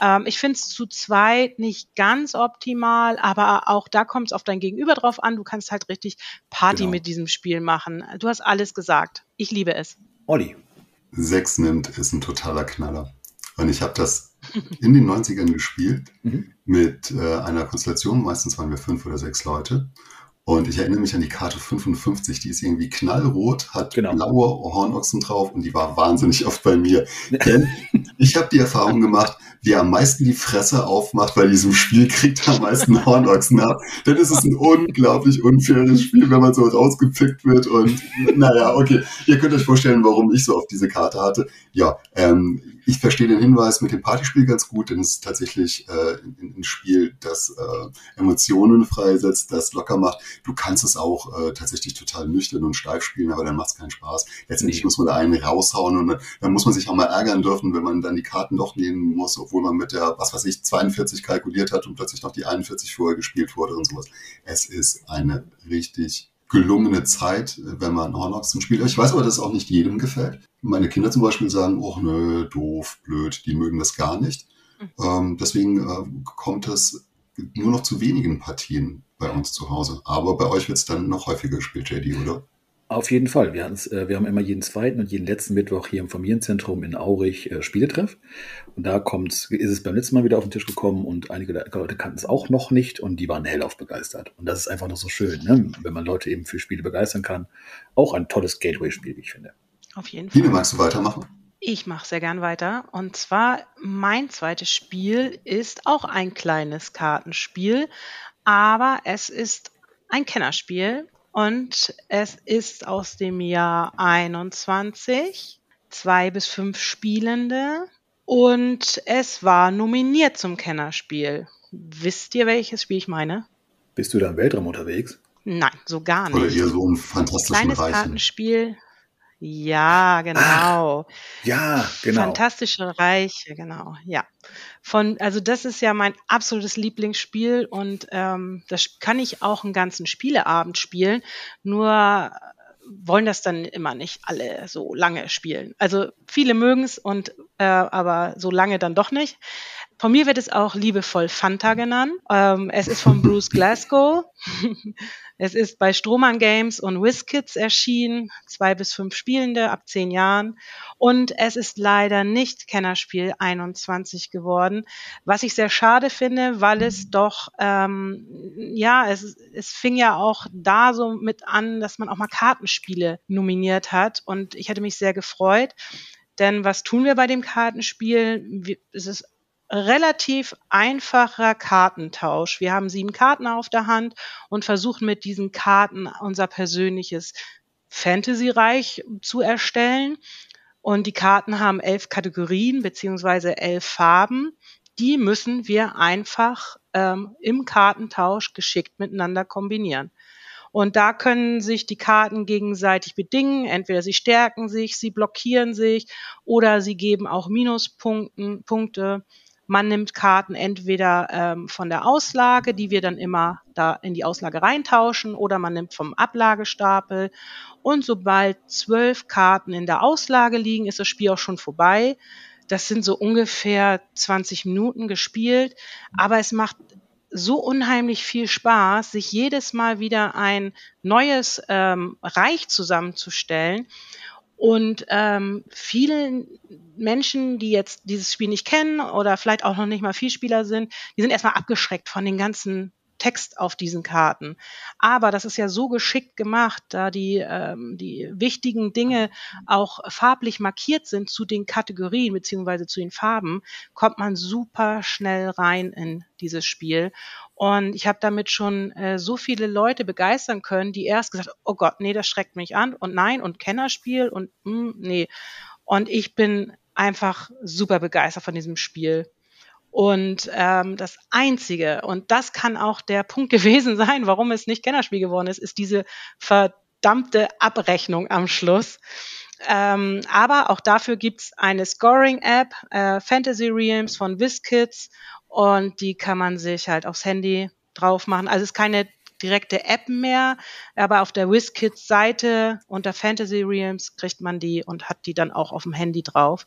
Ähm, ich finde es zu zweit nicht ganz optimal, aber auch da kommt es auf dein Gegenüber drauf an. Du kannst halt richtig Party genau. mit diesem Spiel machen. Du hast alles gesagt. Ich liebe es. Olli. Sechs nimmt ist ein totaler Knaller. Und ich habe das in den 90ern gespielt mhm. mit äh, einer Konstellation. Meistens waren wir fünf oder sechs Leute. Und ich erinnere mich an die Karte 55, die ist irgendwie knallrot, hat Genau. blaue Hornochsen drauf und die war wahnsinnig oft bei mir. Denn ich habe die Erfahrung gemacht, wer am meisten die Fresse aufmacht bei diesem Spiel, kriegt am meisten Hornochsen ab. Denn es ist ein unglaublich unfaires Spiel, wenn man so rausgepickt wird. Und naja, okay, ihr könnt euch vorstellen, warum ich so auf diese Karte hatte. Ja, ähm, ich verstehe den Hinweis mit dem Partyspiel ganz gut, denn es ist tatsächlich äh, ein, Spiel, das äh, Emotionen freisetzt, das locker macht. Du kannst es auch äh, tatsächlich total nüchtern und steif spielen, aber dann macht es keinen Spaß. Letztendlich Nee. muss man da einen raushauen und dann, dann muss man sich auch mal ärgern dürfen, wenn man dann die Karten doch nehmen muss, obwohl man mit der, was weiß ich, 42 kalkuliert hat und plötzlich noch die 41 vorher gespielt wurde und sowas. Es ist eine richtig gelungene Zeit, wenn man Hornochsen spielt. Ich weiß aber, dass es auch nicht jedem gefällt. Meine Kinder zum Beispiel sagen, oh nö, doof, blöd, die mögen das gar nicht. Ähm, deswegen äh, kommt es nur noch zu wenigen Partien bei uns zu Hause. Aber bei euch wird es dann noch häufiger gespielt, JD, oder? Auf jeden Fall. Wir, äh, wir haben immer jeden zweiten und jeden letzten Mittwoch hier im Familienzentrum in Aurich äh, Spieletreff. Und da kommt's, ist es beim letzten Mal wieder auf den Tisch gekommen und einige Leute kannten es auch noch nicht und die waren hellauf begeistert. Und das ist einfach noch so schön, ne? wenn man Leute eben für Spiele begeistern kann. Auch ein tolles Gateway-Spiel, wie ich finde. Auf jeden Fall. Line, magst du weitermachen? Ich mache sehr gern weiter. Und zwar mein zweites Spiel ist auch ein kleines Kartenspiel, aber es ist ein Kennerspiel und es ist aus dem Jahr 21, zwei bis fünf Spielende und es war nominiert zum Kennerspiel. Wisst ihr, welches Spiel ich meine? Bist du da im Weltraum unterwegs? Nein, so gar Oder nicht. eher so ein fantastischen Kleines Reichen? Kartenspiel. Ja, genau. Ja, genau. Fantastische Reiche, genau, ja. Von, also das ist ja mein absolutes Lieblingsspiel und ähm, das kann ich auch einen ganzen Spieleabend spielen. Nur wollen das dann immer nicht alle so lange spielen. Also viele mögen es und äh, aber so lange dann doch nicht. Von mir wird es auch liebevoll Fanta genannt. Ähm, es ist von Bruce Glasgow. es ist bei Strohmann Games und WizKids erschienen. Zwei bis fünf Spielende ab zehn Jahren. Und es ist leider nicht Kennerspiel 21 geworden, was ich sehr schade finde, weil es doch, ähm, ja, es, es fing ja auch da so mit an, dass man auch mal Kartenspiele nominiert hat. Und ich hätte mich sehr gefreut. Denn was tun wir bei dem Kartenspiel? Es ist relativ einfacher Kartentausch. Wir haben sieben Karten auf der Hand und versuchen mit diesen Karten unser persönliches Fantasy-Reich zu erstellen. Und die Karten haben elf Kategorien beziehungsweise elf Farben. Die müssen wir einfach ähm, im Kartentausch geschickt miteinander kombinieren. Und da können sich die Karten gegenseitig bedingen. Entweder sie stärken sich, sie blockieren sich oder sie geben auch Minuspunkte. Punkte. Man nimmt Karten entweder ähm, von der Auslage, die wir dann immer da in die Auslage reintauschen, oder man nimmt vom Ablagestapel. Und sobald zwölf Karten in der Auslage liegen, ist das Spiel auch schon vorbei. Das sind so ungefähr 20 Minuten gespielt, aber es macht so unheimlich viel Spaß, sich jedes Mal wieder ein neues ähm, Reich zusammenzustellen. Und ähm, vielen Menschen, die jetzt dieses Spiel nicht kennen oder vielleicht auch noch nicht mal Vielspieler sind, die sind erstmal abgeschreckt von den ganzen Text auf diesen Karten. Aber das ist ja so geschickt gemacht, da die, ähm, die wichtigen Dinge auch farblich markiert sind zu den Kategorien beziehungsweise zu den Farben, kommt man super schnell rein in dieses Spiel. Und ich habe damit schon äh, so viele Leute begeistern können, die erst gesagt, oh Gott, nee, das schreckt mich an und nein und Kennerspiel und mm, nee. Und ich bin einfach super begeistert von diesem Spiel. Und ähm, das Einzige, und das kann auch der Punkt gewesen sein, warum es nicht Kennerspiel geworden ist, ist diese verdammte Abrechnung am Schluss. Ähm, aber auch dafür gibt's eine Scoring-App, äh, Fantasy Realms von WizKids, und die kann man sich halt aufs Handy drauf machen. Also es ist keine direkte App mehr, aber auf der WizKids-Seite unter Fantasy Realms kriegt man die und hat die dann auch auf dem Handy drauf.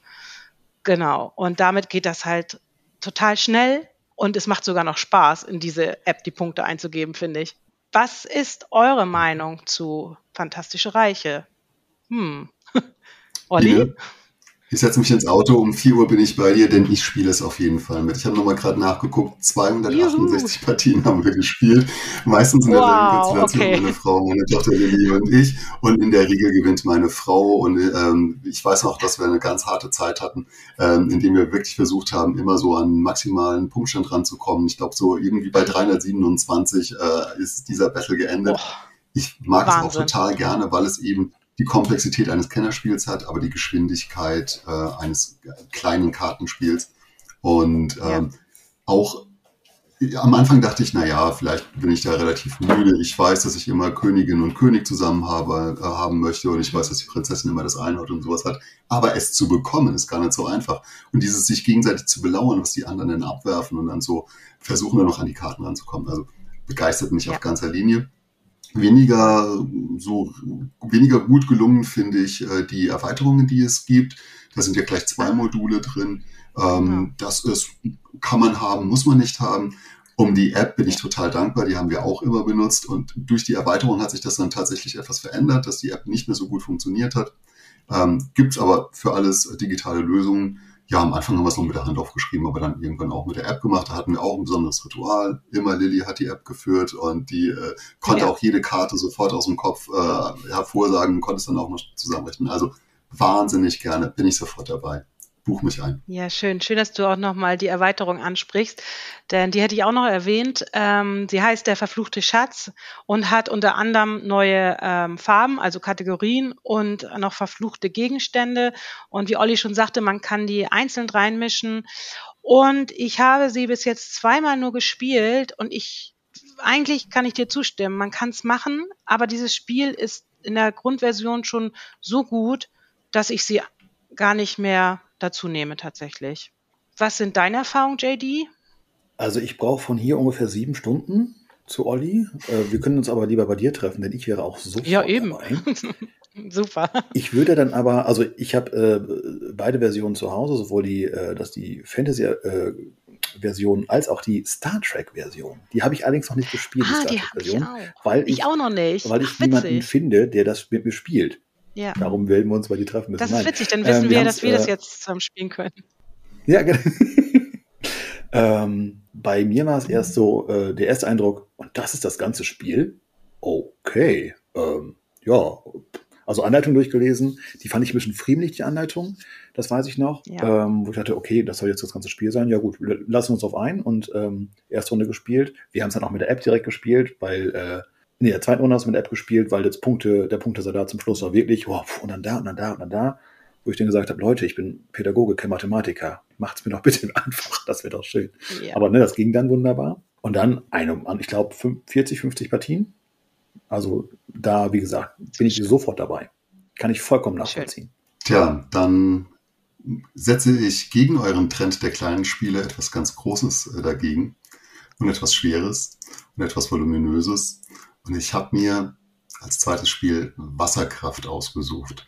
Genau. Und damit geht das halt total schnell und es macht sogar noch Spaß, in diese App die Punkte einzugeben, finde ich. Was ist eure Meinung zu Fantastische Reiche? Hm. Olli? Line? Ich setze mich ins Auto, um 4 Uhr bin ich bei dir, denn ich spiele es auf jeden Fall mit. Ich habe nochmal gerade nachgeguckt, 268 Juhu. Partien haben wir gespielt. Meistens in derselben wow, Konstellation, okay. meine Frau, meine Tochter Lilly und ich. Und in der Regel gewinnt meine Frau. Und ähm, ich weiß noch, dass wir eine ganz harte Zeit hatten, ähm, indem wir wirklich versucht haben, immer so an maximalen Punktstand ranzukommen. Ich glaube, so irgendwie bei 327 äh, ist dieser Battle geendet. Oh, ich mag Wahnsinn. es auch total gerne, weil es eben die Komplexität eines Kennerspiels hat, aber die Geschwindigkeit äh, eines kleinen Kartenspiels. Und ähm, ja. auch am Anfang dachte ich, na ja, vielleicht bin ich da relativ müde. Ich weiß, dass ich immer Königin und König zusammen habe, äh, haben möchte und ich weiß, dass die Prinzessin immer das Einhort und sowas hat. Aber es zu bekommen ist gar nicht so einfach. Und dieses sich gegenseitig zu belauern, was die anderen dann abwerfen und dann so versuchen, dann noch an die Karten ranzukommen. Also begeistert mich ja. auf ganzer Linie. Weniger so weniger gut gelungen finde ich äh, die Erweiterungen, die es gibt. Da sind ja gleich zwei Module drin. Ähm, Das ist, kann man haben, muss man nicht haben. Um die App bin ich total dankbar, die haben wir auch immer benutzt und durch die Erweiterung hat sich das dann tatsächlich etwas verändert, dass die App nicht mehr so gut funktioniert hat. Ähm, Gibt es aber für alles digitale Lösungen ja, am Anfang haben wir es noch mit der Hand aufgeschrieben, aber dann irgendwann auch mit der App gemacht. Da hatten wir auch ein besonderes Ritual. Immer Lilly hat die App geführt und die äh, konnte ja. auch jede Karte sofort aus dem Kopf äh, hervorsagen, konnte es dann auch noch zusammenrechnen. Also wahnsinnig gerne, bin ich sofort dabei buch mich ein. Ja, schön. Schön, dass du auch nochmal die Erweiterung ansprichst, denn die hätte ich auch noch erwähnt. Ähm, sie heißt Der verfluchte Schatz und hat unter anderem neue ähm, Farben, also Kategorien und noch verfluchte Gegenstände. Und wie Olli schon sagte, man kann die einzeln reinmischen. Und ich habe sie bis jetzt zweimal nur gespielt und ich, eigentlich kann ich dir zustimmen, man kann es machen, aber dieses Spiel ist in der Grundversion schon so gut, dass ich sie gar nicht mehr dazu nehme tatsächlich. Was sind deine Erfahrungen, JD? Also ich brauche von hier ungefähr sieben Stunden zu Olli. Äh, wir können uns aber lieber bei dir treffen, denn ich wäre auch so Ja, eben. Super. Ich würde dann aber, also ich habe äh, beide Versionen zu Hause, sowohl die, äh, dass die Fantasy äh, Version als auch die Star Trek Version. Die habe ich allerdings noch nicht gespielt, ah, die Star Trek Version, ich weil ich, ich, auch noch nicht. Weil ich Ach, niemanden finde, der das mit mir spielt. Ja. Darum wählen wir uns mal die treffen müssen. Das ist Nein. witzig, dann wissen ähm, wir, dass wir das äh, jetzt zusammen spielen können. Ja, genau. ähm, bei mir war es erst so, äh, der erste Eindruck, und das ist das ganze Spiel? Okay. Ähm, ja, also Anleitung durchgelesen. Die fand ich ein bisschen friemlich, die Anleitung. Das weiß ich noch. Ja. Ähm, wo ich dachte, okay, das soll jetzt das ganze Spiel sein. Ja gut, lassen wir uns auf ein. Und ähm, erste Runde gespielt. Wir haben es dann auch mit der App direkt gespielt, weil äh, in der zweiten Runde hast du mit der App gespielt, weil das Punkte, der Punktesalat zum Schluss war wirklich, oh, und dann da und dann da und dann da, wo ich dann gesagt habe, Leute, ich bin Pädagoge, kein Mathematiker, macht's mir doch bitte einfach, das wäre doch schön. Ja. Aber ne, das ging dann wunderbar. Und dann eine, ich glaube, 40, 50 Partien. Also da, wie gesagt, bin ich sofort dabei. Kann ich vollkommen nachvollziehen. Tja, dann setze ich gegen euren Trend der kleinen Spiele etwas ganz Großes äh, dagegen und etwas Schweres und etwas Voluminöses. Ich habe mir als zweites Spiel Wasserkraft ausgesucht.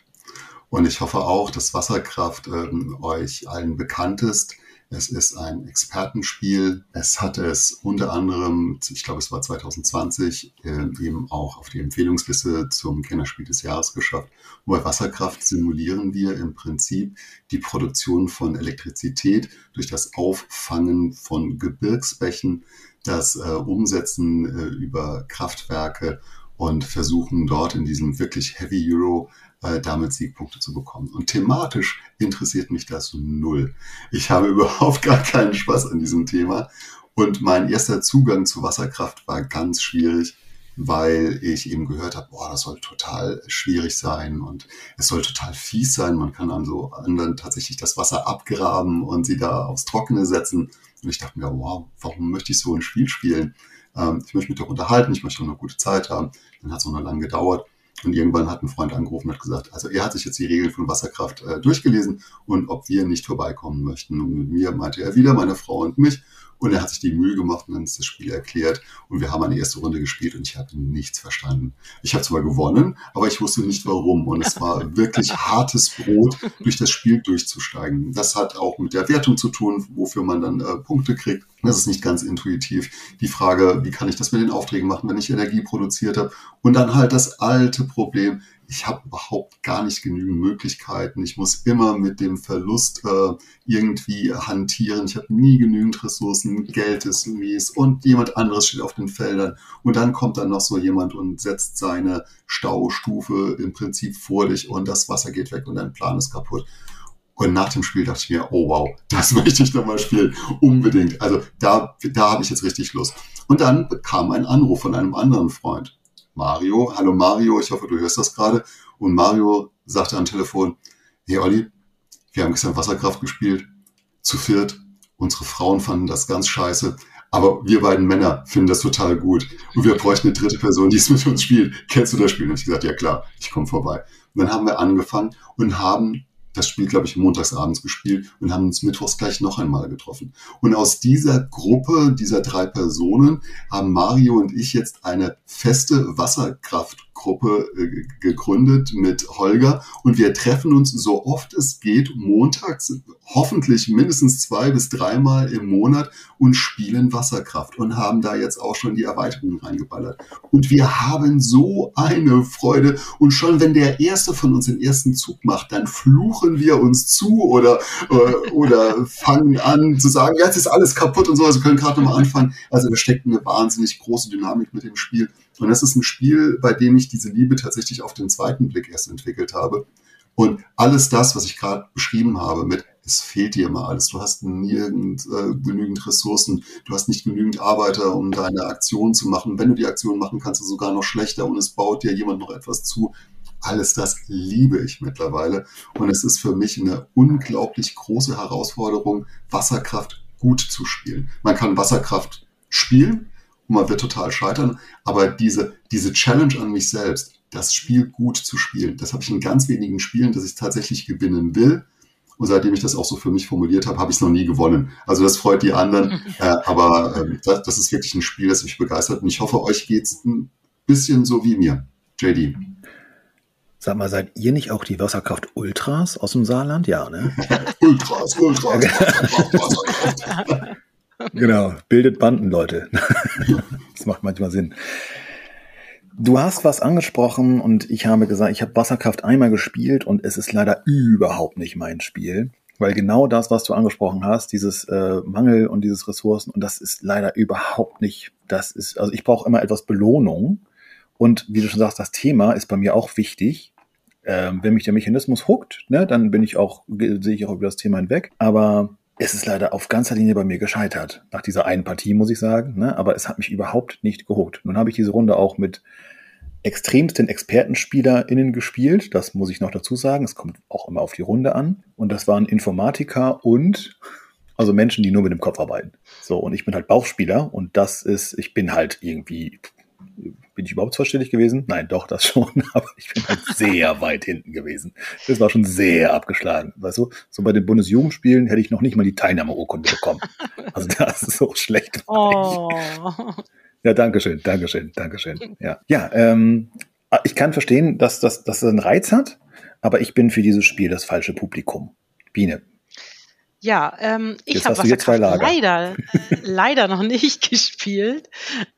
Und ich hoffe auch, dass Wasserkraft ähm, euch allen bekannt ist. Es ist ein Expertenspiel. Es hat es unter anderem, ich glaube, es war 2020, äh, eben auch auf die Empfehlungsliste zum Kennerspiel des Jahres geschafft. Und bei Wasserkraft simulieren wir im Prinzip die Produktion von Elektrizität durch das Auffangen von Gebirgsbächen das äh, umsetzen äh, über Kraftwerke und versuchen dort in diesem wirklich Heavy Euro äh, damit Siegpunkte zu bekommen. Und thematisch interessiert mich das null. Ich habe überhaupt gar keinen Spaß an diesem Thema. Und mein erster Zugang zu Wasserkraft war ganz schwierig, weil ich eben gehört habe, boah, das soll total schwierig sein und es soll total fies sein. Man kann an so anderen tatsächlich das Wasser abgraben und sie da aufs Trockene setzen. Und ich dachte mir, wow, warum möchte ich so ein Spiel spielen? Ähm, ich möchte mich doch unterhalten, ich möchte doch eine gute Zeit haben. Dann hat es auch noch lange gedauert. Und irgendwann hat ein Freund angerufen und hat gesagt, also er hat sich jetzt die Regeln von Wasserkraft äh, durchgelesen und ob wir nicht vorbeikommen möchten. Und mit mir meinte er wieder, meine Frau und mich. Und er hat sich die Mühe gemacht und dann ist das Spiel erklärt. Und wir haben eine erste Runde gespielt und ich habe nichts verstanden. Ich habe zwar gewonnen, aber ich wusste nicht warum. Und es war wirklich hartes Brot, durch das Spiel durchzusteigen. Das hat auch mit der Wertung zu tun, wofür man dann äh, Punkte kriegt. Das ist nicht ganz intuitiv. Die Frage, wie kann ich das mit den Aufträgen machen, wenn ich Energie produziert habe? Und dann halt das alte Problem, ich habe überhaupt gar nicht genügend Möglichkeiten. Ich muss immer mit dem Verlust äh, irgendwie hantieren. Ich habe nie genügend Ressourcen, Geld ist mies und jemand anderes steht auf den Feldern. Und dann kommt dann noch so jemand und setzt seine Staustufe im Prinzip vor dich und das Wasser geht weg und dein Plan ist kaputt. Und nach dem Spiel dachte ich mir, oh wow, das möchte ich nochmal spielen. Unbedingt. Also da, da habe ich jetzt richtig Lust. Und dann kam ein Anruf von einem anderen Freund. Mario, hallo Mario, ich hoffe, du hörst das gerade. Und Mario sagte am Telefon, hey Olli, wir haben gestern Wasserkraft gespielt, zu viert. Unsere Frauen fanden das ganz scheiße. Aber wir beiden Männer finden das total gut. Und wir bräuchten eine dritte Person, die es mit uns spielt. Kennst du das Spiel? Und ich gesagt, ja klar, ich komme vorbei. Und dann haben wir angefangen und haben das Spiel, glaube ich, montagsabends gespielt und haben uns mittwochs gleich noch einmal getroffen. Und aus dieser Gruppe, dieser drei Personen, haben Mario und ich jetzt eine feste Wasserkraftgruppe äh, gegründet mit Holger und wir treffen uns so oft es geht montags, hoffentlich mindestens zwei bis dreimal im Monat und spielen Wasserkraft und haben da jetzt auch schon die Erweiterungen reingeballert. Und wir haben so eine Freude und schon wenn der erste von uns den ersten Zug macht, dann fluchen fluchen wir uns zu oder, äh, oder fangen an zu sagen, jetzt ist alles kaputt und so, also können gerade nochmal anfangen. Also da steckt eine wahnsinnig große Dynamik mit dem Spiel. Und das ist ein Spiel, bei dem ich diese Liebe tatsächlich auf den zweiten Blick erst entwickelt habe. Und alles das, was ich gerade beschrieben habe, mit es fehlt dir immer alles. Du hast nirgend äh, genügend Ressourcen, du hast nicht genügend Arbeiter, um deine Aktion zu machen. Wenn du die Aktion machen kannst, du sogar noch schlechter und es baut dir jemand noch etwas zu. Alles das liebe ich mittlerweile. Und es ist für mich eine unglaublich große Herausforderung, Wasserkraft gut zu spielen. Man kann Wasserkraft spielen und man wird total scheitern, aber diese, diese Challenge an mich selbst, das Spiel gut zu spielen, das habe ich in ganz wenigen Spielen, dass ich tatsächlich gewinnen will. Und seitdem ich das auch so für mich formuliert habe, habe ich es noch nie gewonnen. Also das freut die anderen. äh, aber äh, das, das, ist wirklich ein Spiel, das mich begeistert. Und ich hoffe, euch geht es ein bisschen so wie mir. JD. Sag mal, seid ihr nicht auch die Wasserkraft Ultras aus dem Saarland? Ja, ne? Ultras, Ultras. genau, bildet Banden, Leute. das macht manchmal Sinn. Du hast was angesprochen und ich habe gesagt, ich habe Wasserkraft einmal gespielt und es ist leider überhaupt nicht mein Spiel. Weil genau das, was du angesprochen hast, dieses äh, Mangel und dieses Ressourcen, und das ist leider überhaupt nicht, das ist, also ich brauche immer etwas Belohnung. Und wie du schon sagst, das Thema ist bei mir auch wichtig ähm, wenn mich der Mechanismus huckt, ne, dann bin ich auch, sehe ich auch über das Thema hinweg. Aber es ist leider auf ganzer Linie bei mir gescheitert. Nach dieser einen Partie, muss ich sagen. Ne? Aber es hat mich überhaupt nicht gehuckt. Nun habe ich diese Runde auch mit extremsten ExpertenspielerInnen gespielt. Das muss ich noch dazu sagen. Es kommt auch immer auf die Runde an. Und das waren Informatiker und also Menschen, die nur mit dem Kopf arbeiten. So, und ich bin halt Bauchspieler und das ist, ich bin halt irgendwie bin ich überhaupt zweistellig gewesen? Nein, doch, das schon, aber ich bin halt sehr weit hinten gewesen. Das war schon sehr abgeschlagen. Weißt du, so bei den Bundesjugendspielen hätte ich noch nicht mal die Teilnahmeurkunde bekommen. Also das ist so schlecht. Oh. Ja, danke schön, danke schön, danke schön. Ja, ja ähm, ich kann verstehen, dass das dass einen Reiz hat, aber ich bin für dieses Spiel das falsche Publikum. Biene, ja, ähm, ich habe Wasserkraft leider, äh, leider noch nicht gespielt.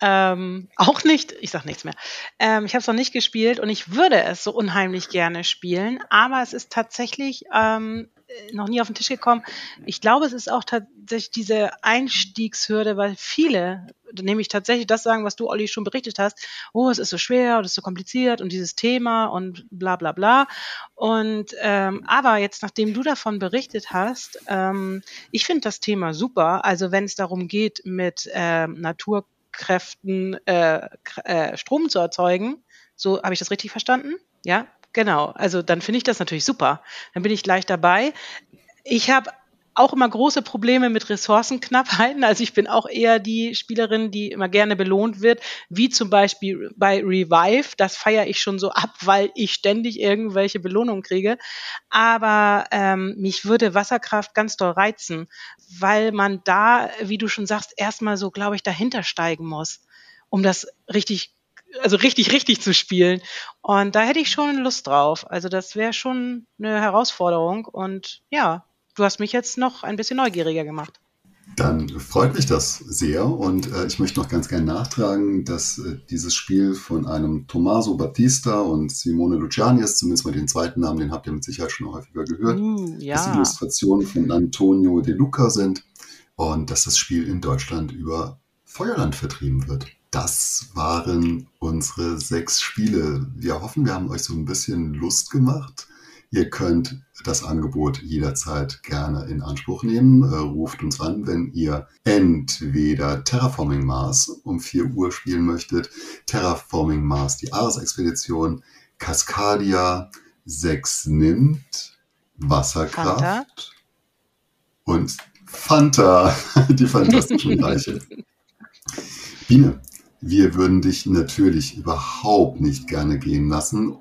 Ähm, auch nicht, ich sag nichts mehr. Ähm, ich habe es noch nicht gespielt und ich würde es so unheimlich gerne spielen, aber es ist tatsächlich ähm, äh, noch nie auf den Tisch gekommen. Ich glaube, es ist auch tatsächlich diese Einstiegshürde, weil viele, nämlich tatsächlich das sagen, was du, Olli, schon berichtet hast. Oh, es ist so schwer und es ist so kompliziert und dieses Thema und bla bla bla. Und ähm, aber jetzt, nachdem du davon berichtet hast, ähm, ich finde das Thema super. Also wenn es darum geht, mit ähm, Naturkräften äh, äh, Strom zu erzeugen, so habe ich das richtig verstanden? Ja, Genau, also dann finde ich das natürlich super. Dann bin ich gleich dabei. Ich habe auch immer große Probleme mit Ressourcenknappheiten. Also ich bin auch eher die Spielerin, die immer gerne belohnt wird, wie zum Beispiel bei Revive. Das feiere ich schon so ab, weil ich ständig irgendwelche Belohnungen kriege. Aber ähm, mich würde Wasserkraft ganz doll reizen, weil man da, wie du schon sagst, erstmal so, glaube ich, dahinter steigen muss, um das richtig also richtig, richtig zu spielen. Und da hätte ich schon Lust drauf. Also das wäre schon eine Herausforderung. Und ja, du hast mich jetzt noch ein bisschen neugieriger gemacht. Dann freut mich das sehr und äh, ich möchte noch ganz gerne nachtragen, dass äh, dieses Spiel von einem Tommaso Battista und Simone Luciani ist, zumindest mal den zweiten Namen, den habt ihr mit Sicherheit schon häufiger gehört, Uh, ja. dass die Illustrationen von Antonio De Luca sind und dass das Spiel in Deutschland über Feuerland vertrieben wird. Das waren unsere sechs Spiele. Wir hoffen, wir haben euch so ein bisschen Lust gemacht. Ihr könnt das Angebot jederzeit gerne in Anspruch nehmen. Äh, ruft uns an, wenn ihr entweder Terraforming Mars um 4 Uhr spielen möchtet, Terraforming Mars, die Ares-Expedition, Cascadia, 6 nimmt, Wasserkraft Fanta. und Fanta, die fantastischen Reiche. Biene, wir würden dich natürlich überhaupt nicht gerne gehen lassen,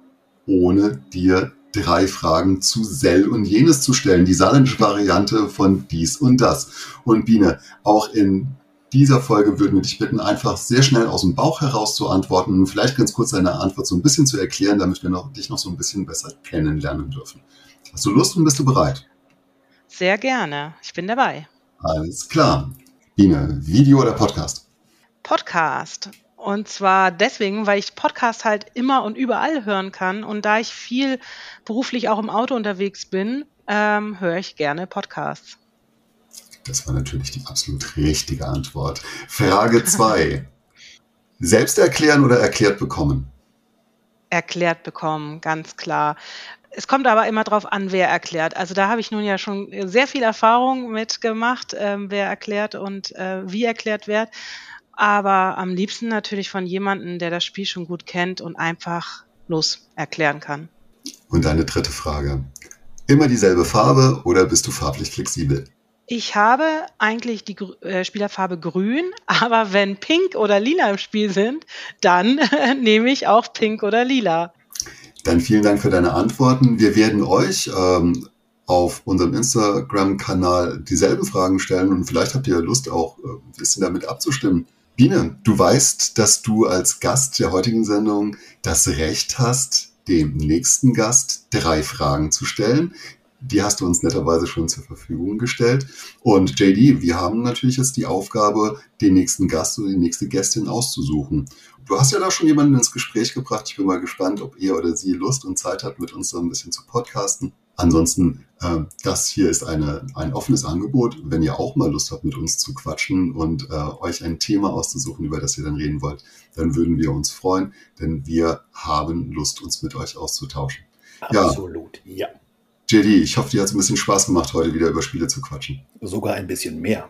ohne dir drei Fragen zu Sell und jenes zu stellen. Die saarländische Variante von dies und das. Und Biene, auch in dieser Folge würden wir dich bitten, einfach sehr schnell aus dem Bauch heraus zu antworten. Vielleicht ganz kurz deine Antwort so ein bisschen zu erklären, damit wir noch, dich noch so ein bisschen besser kennenlernen dürfen. Hast du Lust und bist du bereit? Sehr gerne. Ich bin dabei. Alles klar. Biene, Video oder Podcast? Podcast. Und zwar deswegen, weil ich Podcast halt immer und überall hören kann. Und da ich viel beruflich auch im Auto unterwegs bin, ähm, höre ich gerne Podcasts. Das war natürlich die absolut richtige Antwort. Frage 2. Selbst erklären oder erklärt bekommen? Erklärt bekommen, ganz klar. Es kommt aber immer darauf an, wer erklärt. Also da habe ich nun ja schon sehr viel Erfahrung mitgemacht, ähm, wer erklärt und äh, wie erklärt wird. Aber am liebsten natürlich von jemandem, der das Spiel schon gut kennt und einfach los erklären kann. Und deine dritte Frage. Immer dieselbe Farbe oder bist du farblich flexibel? Ich habe eigentlich die äh, Spielerfarbe grün, aber wenn pink oder lila im Spiel sind, dann nehme ich auch pink oder lila. Dann vielen Dank für deine Antworten. Wir werden euch ähm, auf unserem Instagram-Kanal dieselben Fragen stellen und vielleicht habt ihr Lust auch äh, ein bisschen damit abzustimmen. Biene, du weißt, dass du als Gast der heutigen Sendung das Recht hast, dem nächsten Gast drei Fragen zu stellen. Die hast du uns netterweise schon zur Verfügung gestellt. Und JD, wir haben natürlich jetzt die Aufgabe, den nächsten Gast oder die nächste Gästin auszusuchen. Du hast ja da schon jemanden ins Gespräch gebracht. Ich bin mal gespannt, ob er oder sie Lust und Zeit hat, mit uns so ein bisschen zu podcasten. Ansonsten, äh, das hier ist eine, ein offenes Angebot. Wenn ihr auch mal Lust habt, mit uns zu quatschen und äh, euch ein Thema auszusuchen, über das ihr dann reden wollt, dann würden wir uns freuen, denn wir haben Lust, uns mit euch auszutauschen. Ja. Absolut, ja. JD, ich hoffe, dir hat es ein bisschen Spaß gemacht, heute wieder über Spiele zu quatschen. Sogar ein bisschen mehr.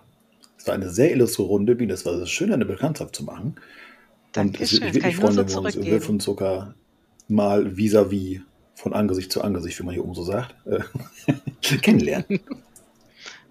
Es war eine sehr illustre Runde, wie das war es schön, eine Bekanntschaft zu machen. Und es Dankeschön, würde mich ich freuen, so wenn wir uns. Riff und Zucker mal vis-à-vis von Angesicht zu Angesicht, wie man hier oben so sagt, äh, kennenlernen.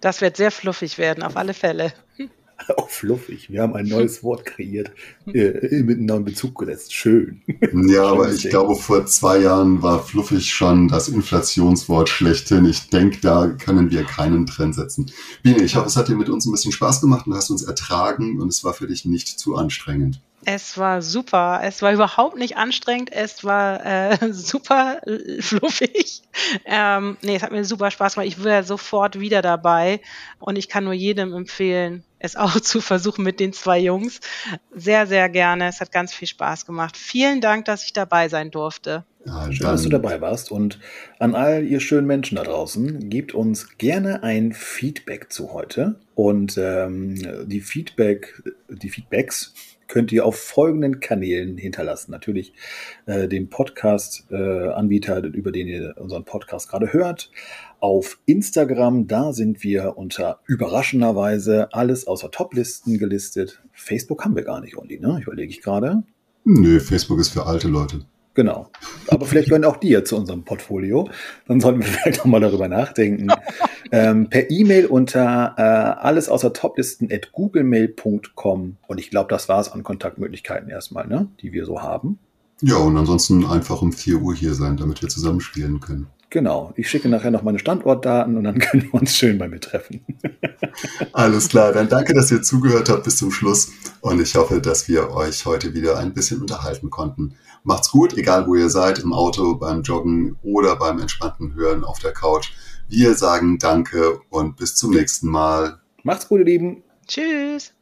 Das wird sehr fluffig werden, auf alle Fälle. Auch fluffig. Wir haben ein neues Wort kreiert, äh, mit einem neuen Bezug gesetzt. Schön. Ja, aber ich Ding. glaube, vor zwei Jahren war fluffig schon das Inflationswort schlechthin. Ich denke, da können wir keinen Trend setzen. Biene, ich hoffe, es hat dir mit uns ein bisschen Spaß gemacht und hast uns ertragen und es war für dich nicht zu anstrengend. Es war super. Es war überhaupt nicht anstrengend. Es war äh, super fluffig. Ähm, nee, es hat mir super Spaß gemacht. Ich wäre sofort wieder dabei. Und ich kann nur jedem empfehlen, es auch zu versuchen mit den zwei Jungs. Sehr, sehr gerne. Es hat ganz viel Spaß gemacht. Vielen Dank, dass ich dabei sein durfte. Ja, Schön, dass du dabei warst. Und an all ihr schönen Menschen da draußen, gebt uns gerne ein Feedback zu heute. Und ähm, die Feedback, die Feedbacks könnt ihr auf folgenden Kanälen hinterlassen. Natürlich äh, den Podcast-Anbieter, über den ihr unseren Podcast gerade hört. Auf Instagram, da sind wir unter überraschenderweise alles außer Toplisten gelistet. Facebook haben wir gar nicht, Olli, ne? Überlege ich gerade. Nö, Facebook ist für alte Leute. Genau. Aber vielleicht gehören auch die ja zu unserem Portfolio. Dann sollten wir vielleicht auch mal darüber nachdenken. ähm, per E-Mail unter äh, alles außer Toplisten at googlemail.com. Und ich glaube, das war es an Kontaktmöglichkeiten erstmal, ne? die wir so haben. Ja, und ansonsten einfach um 4 Uhr hier sein, damit wir zusammen spielen können. Genau. Ich schicke nachher noch meine Standortdaten und dann können wir uns schön bei mir treffen. Alles klar, dann danke, dass ihr zugehört habt bis zum Schluss und ich hoffe, dass wir euch heute wieder ein bisschen unterhalten konnten. Macht's gut, egal wo ihr seid, im Auto, beim Joggen oder beim entspannten Hören auf der Couch. Wir sagen Danke und bis zum nächsten Mal. Macht's gut, ihr Lieben. Tschüss.